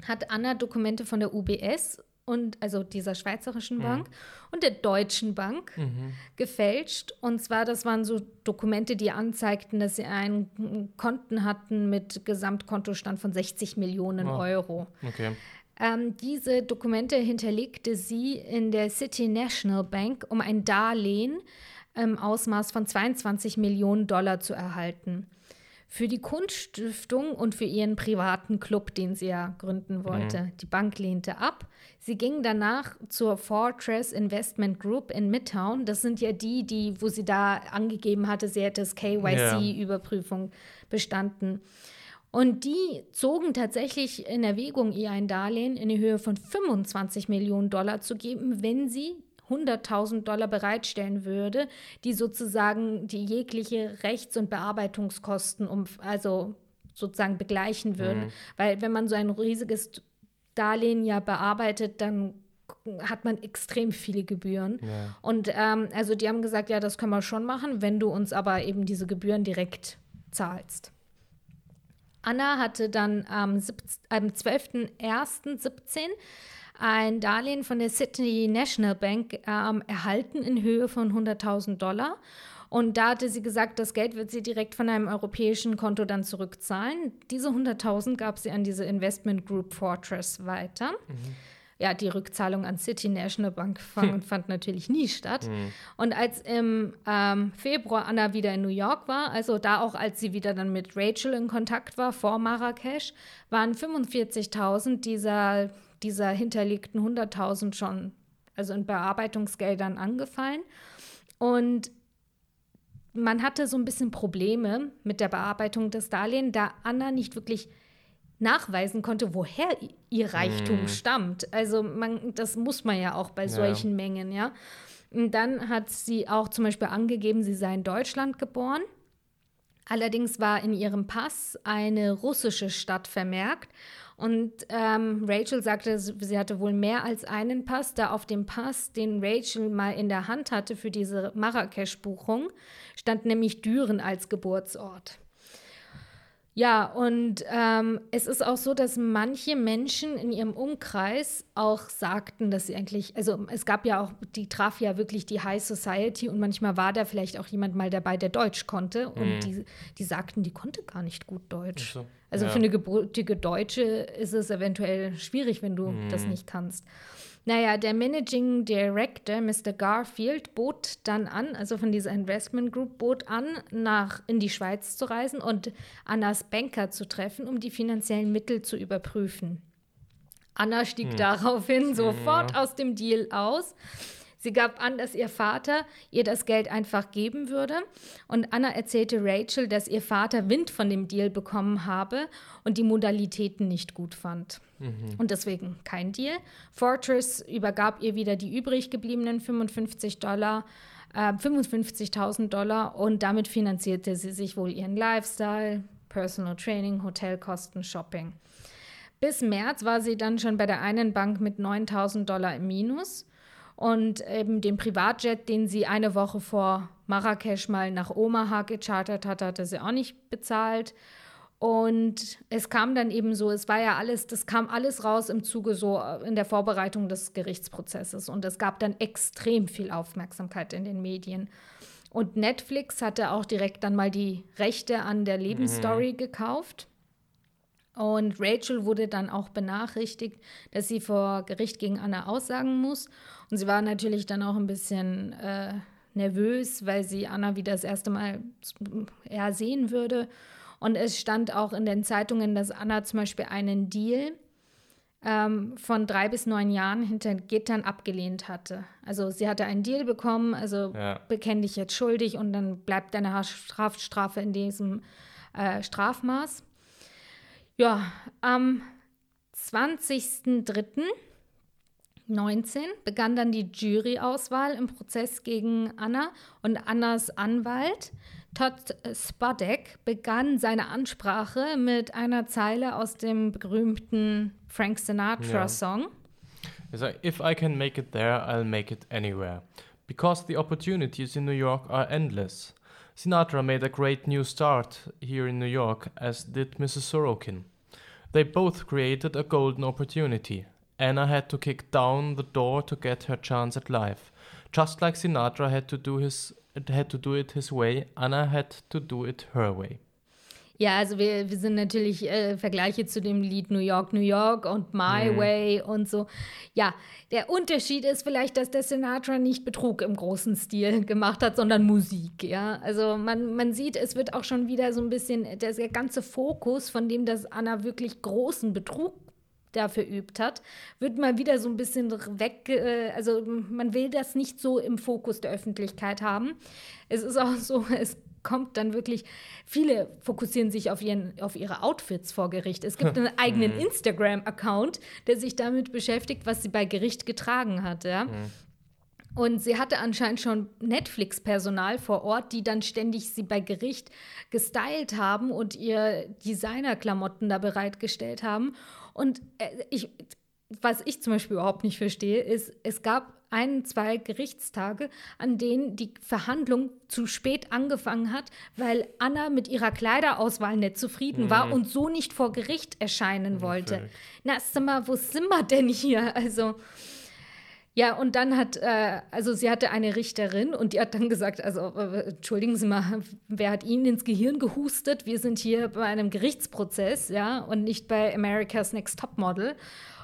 hat Anna Dokumente von der UBS und also dieser schweizerischen mhm. Bank und der deutschen Bank mhm. gefälscht. Und zwar, das waren so Dokumente, die anzeigten, dass sie einen Konten hatten mit Gesamtkontostand von 60 Millionen oh. Euro. Okay. Ähm, diese Dokumente hinterlegte sie in der City National Bank, um ein Darlehen im Ausmaß von 22 Millionen Dollar zu erhalten. Für die Kunststiftung und für ihren privaten Club, den sie ja gründen wollte. Mhm. Die Bank lehnte ab. Sie ging danach zur Fortress Investment Group in Midtown. Das sind ja die, die, wo sie da angegeben hatte, sie hätte das KYC-Überprüfung bestanden. Und die zogen tatsächlich in Erwägung, ihr ein Darlehen in die Höhe von 25 Millionen Dollar zu geben, wenn sie 100.000 Dollar bereitstellen würde, die sozusagen die jegliche Rechts- und Bearbeitungskosten um, also sozusagen begleichen würden. Mhm. Weil wenn man so ein riesiges Darlehen ja bearbeitet, dann hat man extrem viele Gebühren. Ja. Und ähm, also die haben gesagt, ja, das können wir schon machen, wenn du uns aber eben diese Gebühren direkt zahlst. Anna hatte dann am, am 12.01.17 ein Darlehen von der Sydney National Bank ähm, erhalten in Höhe von 100.000 Dollar. Und da hatte sie gesagt, das Geld wird sie direkt von einem europäischen Konto dann zurückzahlen. Diese 100.000 gab sie an diese Investment Group Fortress weiter. Mhm. Ja, die Rückzahlung an City National Bank fand, fand natürlich nie statt. Mhm. Und als im ähm, Februar Anna wieder in New York war, also da auch als sie wieder dann mit Rachel in Kontakt war vor Marrakesch, waren 45.000 dieser dieser hinterlegten 100.000 schon, also in Bearbeitungsgeldern angefallen. Und man hatte so ein bisschen Probleme mit der Bearbeitung des Darlehens, da Anna nicht wirklich nachweisen konnte, woher ihr Reichtum mm. stammt. Also man, das muss man ja auch bei ja. solchen Mengen, ja. Und dann hat sie auch zum Beispiel angegeben, sie sei in Deutschland geboren. Allerdings war in ihrem Pass eine russische Stadt vermerkt. Und ähm, Rachel sagte, sie hatte wohl mehr als einen Pass, da auf dem Pass, den Rachel mal in der Hand hatte für diese Marrakesch-Buchung, stand nämlich Düren als Geburtsort. Ja, und ähm, es ist auch so, dass manche Menschen in ihrem Umkreis auch sagten, dass sie eigentlich, also es gab ja auch, die traf ja wirklich die High Society und manchmal war da vielleicht auch jemand mal dabei, der Deutsch konnte und mhm. die, die sagten, die konnte gar nicht gut Deutsch. So. Also ja. für eine gebürtige Deutsche ist es eventuell schwierig, wenn du mhm. das nicht kannst. Naja, der Managing Director, Mr. Garfield, bot dann an, also von dieser Investment Group, bot an, nach in die Schweiz zu reisen und Annas Banker zu treffen, um die finanziellen Mittel zu überprüfen. Anna stieg hm. daraufhin sofort ja. aus dem Deal aus. Sie gab an, dass ihr Vater ihr das Geld einfach geben würde. Und Anna erzählte Rachel, dass ihr Vater Wind von dem Deal bekommen habe und die Modalitäten nicht gut fand. Mhm. Und deswegen kein Deal. Fortress übergab ihr wieder die übrig gebliebenen 55 Dollar. 55.000 äh, Dollar und damit finanzierte sie sich wohl ihren Lifestyle, Personal Training, Hotelkosten, Shopping. Bis März war sie dann schon bei der einen Bank mit 9.000 Dollar im Minus und eben den Privatjet, den sie eine Woche vor Marrakesch mal nach Omaha gechartert hat, hatte sie auch nicht bezahlt. Und es kam dann eben so, es war ja alles, das kam alles raus im Zuge so äh, in der Vorbereitung des Gerichtsprozesses. Und es gab dann extrem viel Aufmerksamkeit in den Medien. Und Netflix hatte auch direkt dann mal die Rechte an der Lebensstory mhm. gekauft. Und Rachel wurde dann auch benachrichtigt, dass sie vor Gericht gegen Anna aussagen muss. Und sie war natürlich dann auch ein bisschen äh, nervös, weil sie Anna wieder das erste Mal ja, sehen würde. Und es stand auch in den Zeitungen, dass Anna zum Beispiel einen Deal ähm, von drei bis neun Jahren hinter Gittern abgelehnt hatte. Also sie hatte einen Deal bekommen, also ja. bekenn dich jetzt schuldig und dann bleibt deine Haftstrafe in diesem äh, Strafmaß. Ja, am 20.03.19 begann dann die Juryauswahl im Prozess gegen Anna und Annas Anwalt Todd Spodek begann seine Ansprache mit einer Zeile aus dem berühmten Frank Sinatra-Song. Yeah. If I can make it there, I'll make it anywhere. Because the opportunities in New York are endless. Sinatra made a great new start here in New York, as did Mrs. Sorokin. They both created a golden opportunity. Anna had to kick down the door to get her chance at life, just like Sinatra had to do his had to do it his way, Anna had to do it her way. Ja, also wir, wir sind natürlich äh, Vergleiche zu dem Lied New York, New York und My mhm. Way und so. Ja, der Unterschied ist vielleicht, dass der Sinatra nicht Betrug im großen Stil gemacht hat, sondern Musik. Ja, also man, man sieht, es wird auch schon wieder so ein bisschen der, der ganze Fokus, von dem das Anna wirklich großen Betrug dafür übt hat, wird mal wieder so ein bisschen weg, äh, also man will das nicht so im Fokus der Öffentlichkeit haben. Es ist auch so, es kommt dann wirklich, viele fokussieren sich auf, ihren, auf ihre Outfits vor Gericht. Es gibt einen eigenen mhm. Instagram-Account, der sich damit beschäftigt, was sie bei Gericht getragen hat. Ja? Mhm. Und sie hatte anscheinend schon Netflix-Personal vor Ort, die dann ständig sie bei Gericht gestylt haben und ihr Designer-Klamotten da bereitgestellt haben. Und äh, ich, was ich zum Beispiel überhaupt nicht verstehe, ist, es gab ein, zwei Gerichtstage, an denen die Verhandlung zu spät angefangen hat, weil Anna mit ihrer Kleiderauswahl nicht zufrieden mhm. war und so nicht vor Gericht erscheinen wollte. Okay. Na, sag mal, wo sind wir denn hier? Also, ja, und dann hat, äh, also sie hatte eine Richterin und die hat dann gesagt, also äh, entschuldigen Sie mal, wer hat Ihnen ins Gehirn gehustet? Wir sind hier bei einem Gerichtsprozess, ja, und nicht bei America's Next Top Model.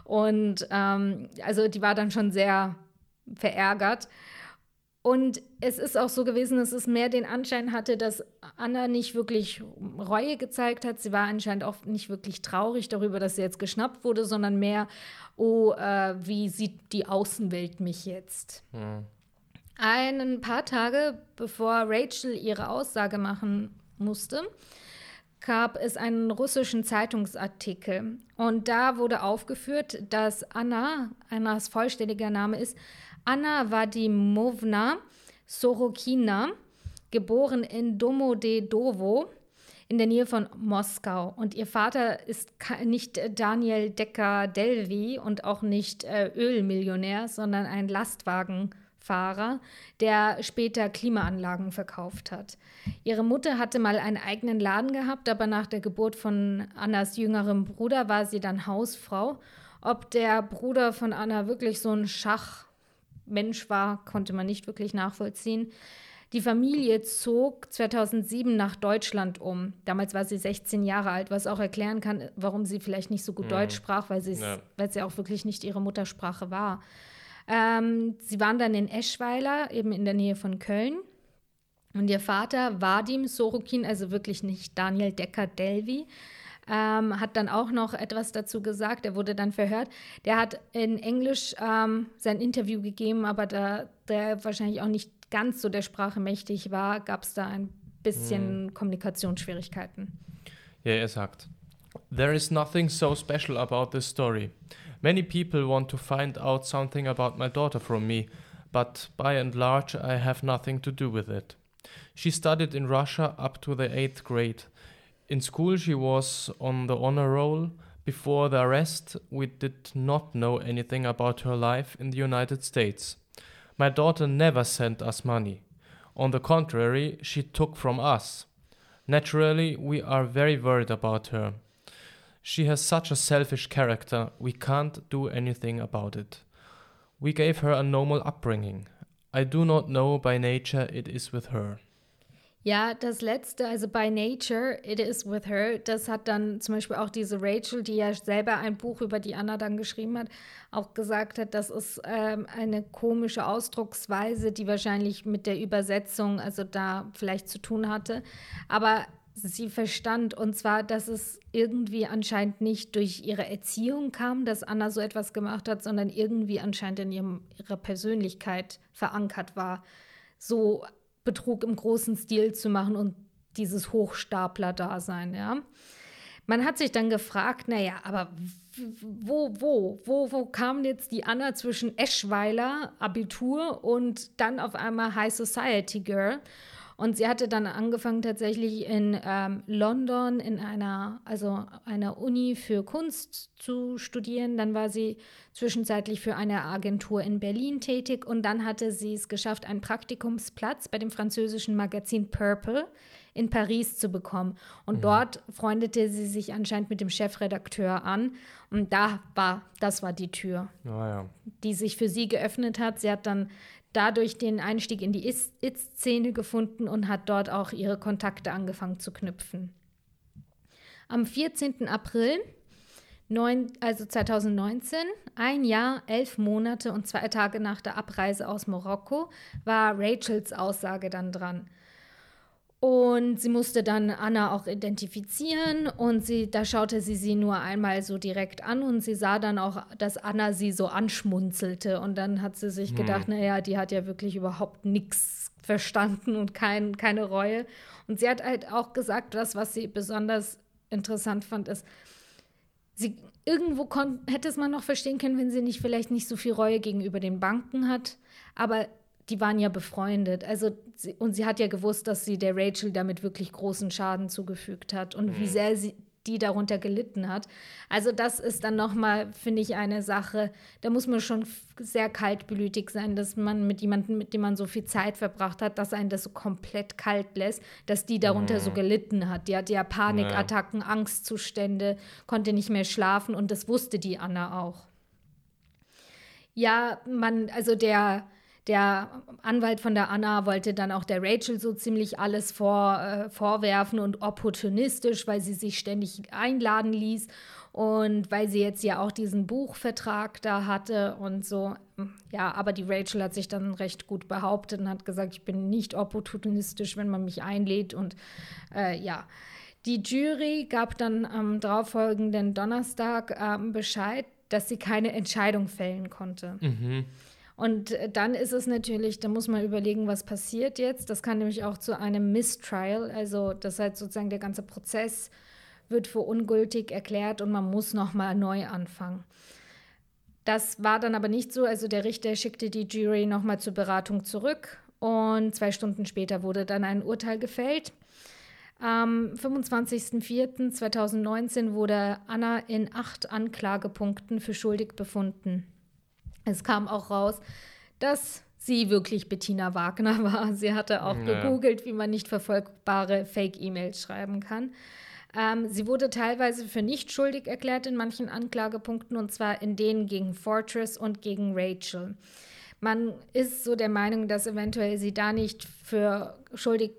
Und ähm, also die war dann schon sehr verärgert. Und es ist auch so gewesen, dass es mehr den Anschein hatte, dass Anna nicht wirklich Reue gezeigt hat. Sie war anscheinend auch nicht wirklich traurig darüber, dass sie jetzt geschnappt wurde, sondern mehr, oh, äh, wie sieht die Außenwelt mich jetzt? Mhm. Ein paar Tage bevor Rachel ihre Aussage machen musste, gab es einen russischen Zeitungsartikel. Und da wurde aufgeführt, dass Anna, Annas vollständiger Name ist, Anna Vadimovna Sorokina, geboren in Domodedowo in der Nähe von Moskau. Und ihr Vater ist nicht Daniel Decker-Delvi und auch nicht äh, Ölmillionär, sondern ein Lastwagenfahrer, der später Klimaanlagen verkauft hat. Ihre Mutter hatte mal einen eigenen Laden gehabt, aber nach der Geburt von Annas jüngerem Bruder war sie dann Hausfrau. Ob der Bruder von Anna wirklich so ein Schach Mensch war, konnte man nicht wirklich nachvollziehen. Die Familie zog 2007 nach Deutschland um. Damals war sie 16 Jahre alt, was auch erklären kann, warum sie vielleicht nicht so gut mhm. Deutsch sprach, weil, ja. weil sie auch wirklich nicht ihre Muttersprache war. Ähm, sie waren dann in Eschweiler, eben in der Nähe von Köln. Und ihr Vater, Vadim Sorokin, also wirklich nicht Daniel Decker-Delvi, ähm, hat dann auch noch etwas dazu gesagt. Er wurde dann verhört. Der hat in Englisch ähm, sein Interview gegeben, aber da der wahrscheinlich auch nicht ganz so der Sprache mächtig war, gab es da ein bisschen hm. Kommunikationsschwierigkeiten. Ja, er sagt, There is nothing so special about this story. Many people want to find out something about my daughter from me, but by and large I have nothing to do with it. She studied in Russia up to the eighth grade. In school, she was on the honor roll. Before the arrest, we did not know anything about her life in the United States. My daughter never sent us money. On the contrary, she took from us. Naturally, we are very worried about her. She has such a selfish character, we can't do anything about it. We gave her a normal upbringing. I do not know by nature it is with her. Ja, das letzte, also by nature, it is with her, das hat dann zum Beispiel auch diese Rachel, die ja selber ein Buch über die Anna dann geschrieben hat, auch gesagt hat, das ist ähm, eine komische Ausdrucksweise, die wahrscheinlich mit der Übersetzung, also da vielleicht zu tun hatte. Aber sie verstand, und zwar, dass es irgendwie anscheinend nicht durch ihre Erziehung kam, dass Anna so etwas gemacht hat, sondern irgendwie anscheinend in ihrem, ihrer Persönlichkeit verankert war. So Betrug im großen Stil zu machen und dieses Hochstapler-Dasein, ja. Man hat sich dann gefragt, naja, aber wo, wo, wo, wo kam jetzt die Anna zwischen Eschweiler, Abitur und dann auf einmal High Society Girl? Und sie hatte dann angefangen tatsächlich in ähm, London in einer, also einer Uni für Kunst zu studieren. Dann war sie zwischenzeitlich für eine Agentur in Berlin tätig und dann hatte sie es geschafft, einen Praktikumsplatz bei dem französischen Magazin Purple in Paris zu bekommen. Und mhm. dort freundete sie sich anscheinend mit dem Chefredakteur an. Und da war, das war die Tür, oh ja. die sich für sie geöffnet hat. Sie hat dann dadurch den Einstieg in die It-Szene gefunden und hat dort auch ihre Kontakte angefangen zu knüpfen. Am 14. April, neun, also 2019, ein Jahr, elf Monate und zwei Tage nach der Abreise aus Marokko, war Rachels Aussage dann dran. Und sie musste dann Anna auch identifizieren und sie, da schaute sie sie nur einmal so direkt an und sie sah dann auch, dass Anna sie so anschmunzelte. Und dann hat sie sich hm. gedacht, naja, die hat ja wirklich überhaupt nichts verstanden und kein, keine Reue. Und sie hat halt auch gesagt, das, was sie besonders interessant fand, ist, sie irgendwo hätte es man noch verstehen können, wenn sie nicht vielleicht nicht so viel Reue gegenüber den Banken hat. Aber die waren ja befreundet. Also, sie, und sie hat ja gewusst, dass sie der Rachel damit wirklich großen Schaden zugefügt hat und mhm. wie sehr sie die darunter gelitten hat. Also das ist dann nochmal, finde ich, eine Sache, da muss man schon sehr kaltblütig sein, dass man mit jemandem, mit dem man so viel Zeit verbracht hat, dass einen das so komplett kalt lässt, dass die darunter mhm. so gelitten hat. Die hatte ja Panikattacken, ja. Angstzustände, konnte nicht mehr schlafen und das wusste die Anna auch. Ja, man, also der der Anwalt von der Anna wollte dann auch der Rachel so ziemlich alles vor, äh, vorwerfen und opportunistisch, weil sie sich ständig einladen ließ und weil sie jetzt ja auch diesen Buchvertrag da hatte und so. Ja, aber die Rachel hat sich dann recht gut behauptet und hat gesagt, ich bin nicht opportunistisch, wenn man mich einlädt und äh, ja. Die Jury gab dann am darauffolgenden Donnerstag äh, Bescheid, dass sie keine Entscheidung fällen konnte. Mhm. Und äh, dann ist es natürlich, da muss man überlegen, was passiert jetzt. Das kann nämlich auch zu einem Mistrial, also das heißt sozusagen der ganze Prozess wird für ungültig erklärt und man muss nochmal neu anfangen. Das war dann aber nicht so. Also der Richter schickte die Jury nochmal zur Beratung zurück und zwei Stunden später wurde dann ein Urteil gefällt. Am 25.04.2019 wurde Anna in acht Anklagepunkten für schuldig befunden. Es kam auch raus, dass sie wirklich Bettina Wagner war. Sie hatte auch ja. gegoogelt, wie man nicht verfolgbare Fake-E-Mails schreiben kann. Ähm, sie wurde teilweise für nicht schuldig erklärt in manchen Anklagepunkten, und zwar in denen gegen Fortress und gegen Rachel. Man ist so der Meinung, dass eventuell sie da nicht für schuldig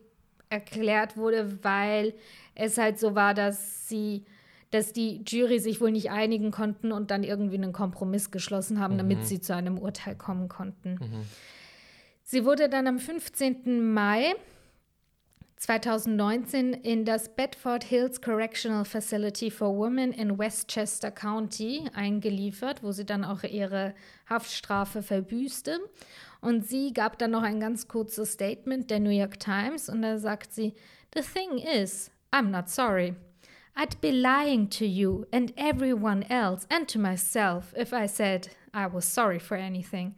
erklärt wurde, weil es halt so war, dass sie dass die Jury sich wohl nicht einigen konnten und dann irgendwie einen Kompromiss geschlossen haben, mhm. damit sie zu einem Urteil kommen konnten. Mhm. Sie wurde dann am 15. Mai 2019 in das Bedford Hills Correctional Facility for Women in Westchester County eingeliefert, wo sie dann auch ihre Haftstrafe verbüßte. Und sie gab dann noch ein ganz kurzes Statement der New York Times und da sagt sie, The thing is, I'm not sorry. I'd be lying to you and everyone else and to myself if I said I was sorry for anything.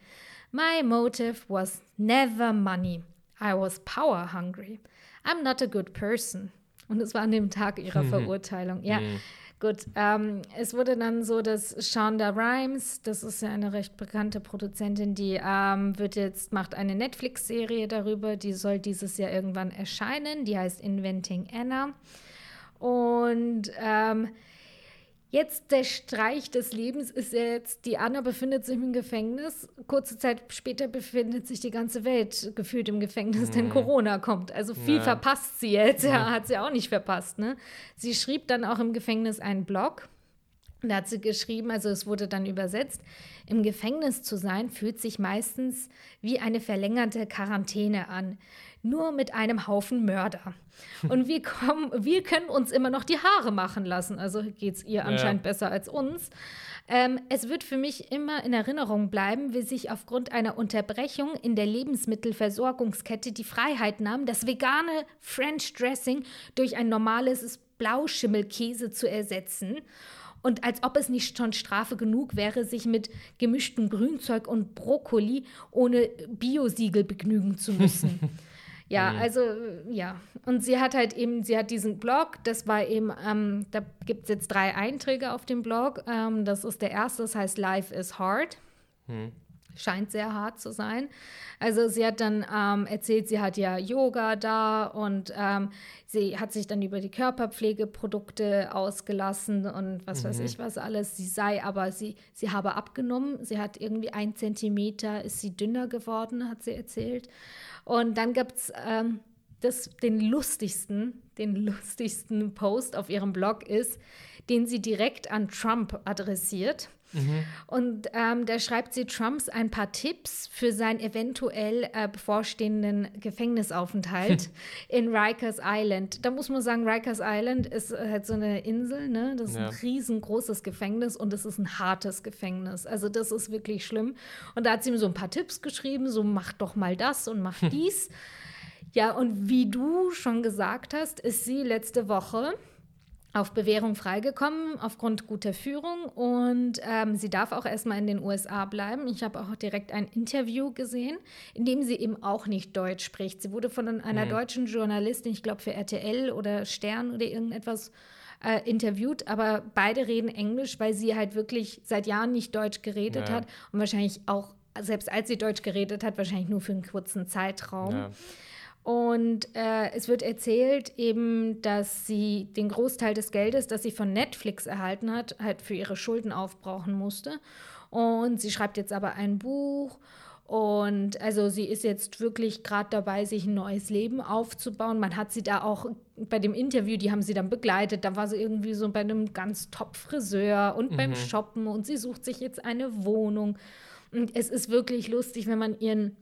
My motive was never money. I was power hungry. I'm not a good person. Und es war an dem Tag ihrer mhm. Verurteilung. Ja, mhm. gut. Ähm, es wurde dann so, dass Shonda Rhimes, das ist ja eine recht bekannte Produzentin, die ähm, wird jetzt, macht eine Netflix-Serie darüber, die soll dieses Jahr irgendwann erscheinen. Die heißt Inventing Anna. Und ähm, Jetzt der Streich des Lebens ist jetzt, die Anna befindet sich im Gefängnis. Kurze Zeit später befindet sich die ganze Welt gefühlt im Gefängnis, mhm. denn Corona kommt. Also viel ja. verpasst sie jetzt. Ja, hat sie auch nicht verpasst. Ne? Sie schrieb dann auch im Gefängnis einen Blog. Da hat sie geschrieben, also es wurde dann übersetzt, im Gefängnis zu sein fühlt sich meistens wie eine verlängerte Quarantäne an nur mit einem Haufen Mörder. Und wir, kommen, wir können uns immer noch die Haare machen lassen. Also geht es ihr anscheinend ja. besser als uns. Ähm, es wird für mich immer in Erinnerung bleiben, wie sich aufgrund einer Unterbrechung in der Lebensmittelversorgungskette die Freiheit nahm, das vegane French Dressing durch ein normales Blauschimmelkäse zu ersetzen. Und als ob es nicht schon Strafe genug wäre, sich mit gemischtem Grünzeug und Brokkoli ohne Biosiegel begnügen zu müssen. Ja, mhm. also ja. Und sie hat halt eben, sie hat diesen Blog, das war eben, ähm, da gibt es jetzt drei Einträge auf dem Blog. Ähm, das ist der erste, das heißt Life is Hard. Mhm. Scheint sehr hart zu sein. Also sie hat dann ähm, erzählt, sie hat ja Yoga da und ähm, sie hat sich dann über die Körperpflegeprodukte ausgelassen und was mhm. weiß ich was alles. Sie sei aber, sie, sie habe abgenommen. Sie hat irgendwie ein Zentimeter, ist sie dünner geworden, hat sie erzählt. Und dann gibt es ähm, den lustigsten, den lustigsten Post auf ihrem Blog ist, den sie direkt an Trump adressiert. Mhm. Und ähm, da schreibt sie Trumps ein paar Tipps für seinen eventuell äh, bevorstehenden Gefängnisaufenthalt in Rikers Island. Da muss man sagen, Rikers Island ist halt so eine Insel, ne? Das ist ja. ein riesengroßes Gefängnis und es ist ein hartes Gefängnis. Also das ist wirklich schlimm. Und da hat sie mir so ein paar Tipps geschrieben, so mach doch mal das und mach dies. ja, und wie du schon gesagt hast, ist sie letzte Woche auf Bewährung freigekommen aufgrund guter Führung und ähm, sie darf auch erstmal in den USA bleiben. Ich habe auch direkt ein Interview gesehen, in dem sie eben auch nicht Deutsch spricht. Sie wurde von einer mhm. deutschen Journalistin, ich glaube für RTL oder Stern oder irgendetwas äh, interviewt, aber beide reden Englisch, weil sie halt wirklich seit Jahren nicht Deutsch geredet ja. hat und wahrscheinlich auch, selbst als sie Deutsch geredet hat, wahrscheinlich nur für einen kurzen Zeitraum. Ja. Und äh, es wird erzählt eben, dass sie den Großteil des Geldes, das sie von Netflix erhalten hat, halt für ihre Schulden aufbrauchen musste. Und sie schreibt jetzt aber ein Buch. Und also sie ist jetzt wirklich gerade dabei, sich ein neues Leben aufzubauen. Man hat sie da auch bei dem Interview, die haben sie dann begleitet. Da war sie irgendwie so bei einem ganz top Friseur und mhm. beim Shoppen und sie sucht sich jetzt eine Wohnung. Und es ist wirklich lustig, wenn man ihren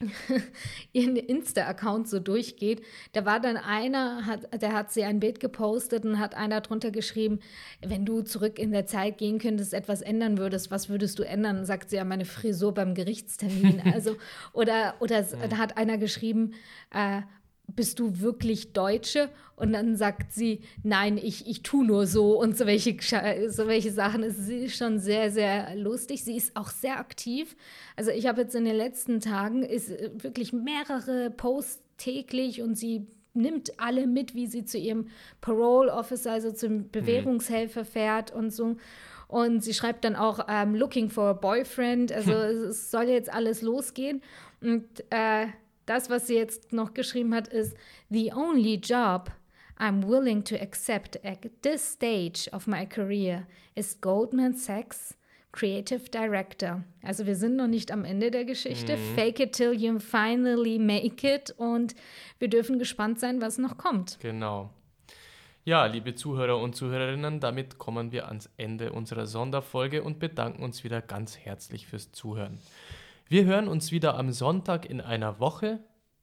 ihren Insta-Account so durchgeht, da war dann einer, hat, der hat sie ein Bild gepostet und hat einer drunter geschrieben, wenn du zurück in der Zeit gehen könntest, etwas ändern würdest, was würdest du ändern? Sagt sie ja meine Frisur beim Gerichtstermin. Also, oder, oder da hat einer geschrieben, äh, bist du wirklich Deutsche? Und dann sagt sie, nein, ich, ich tue nur so und so welche, so welche Sachen. Es ist schon sehr, sehr lustig. Sie ist auch sehr aktiv. Also ich habe jetzt in den letzten Tagen ist äh, wirklich mehrere Posts täglich und sie nimmt alle mit, wie sie zu ihrem Parole Officer, also zum mhm. Bewährungshelfer fährt und so. Und sie schreibt dann auch um, ähm, Looking for a Boyfriend. Also es soll jetzt alles losgehen. Und äh, das, was sie jetzt noch geschrieben hat, ist The only job I'm willing to accept at this stage of my career is Goldman Sachs Creative Director. Also wir sind noch nicht am Ende der Geschichte. Mhm. Fake it till you finally make it. Und wir dürfen gespannt sein, was noch kommt. Genau. Ja, liebe Zuhörer und Zuhörerinnen, damit kommen wir ans Ende unserer Sonderfolge und bedanken uns wieder ganz herzlich fürs Zuhören. Wir hören uns wieder am Sonntag in einer Woche.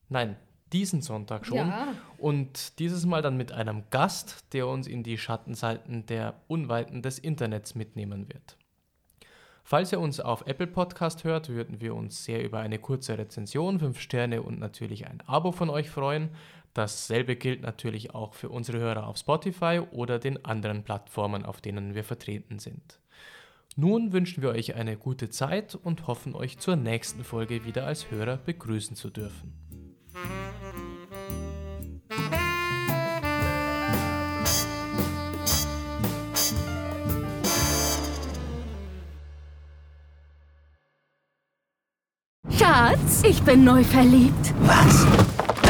Nein, diesen Sonntag schon. Ja. Und dieses Mal dann mit einem Gast, der uns in die Schattenseiten der Unweiten des Internets mitnehmen wird. Falls ihr uns auf Apple Podcast hört, würden wir uns sehr über eine kurze Rezension, 5 Sterne und natürlich ein Abo von euch freuen. Dasselbe gilt natürlich auch für unsere Hörer auf Spotify oder den anderen Plattformen, auf denen wir vertreten sind. Nun wünschen wir euch eine gute Zeit und hoffen euch zur nächsten Folge wieder als Hörer begrüßen zu dürfen. Schatz, ich bin neu verliebt. Was?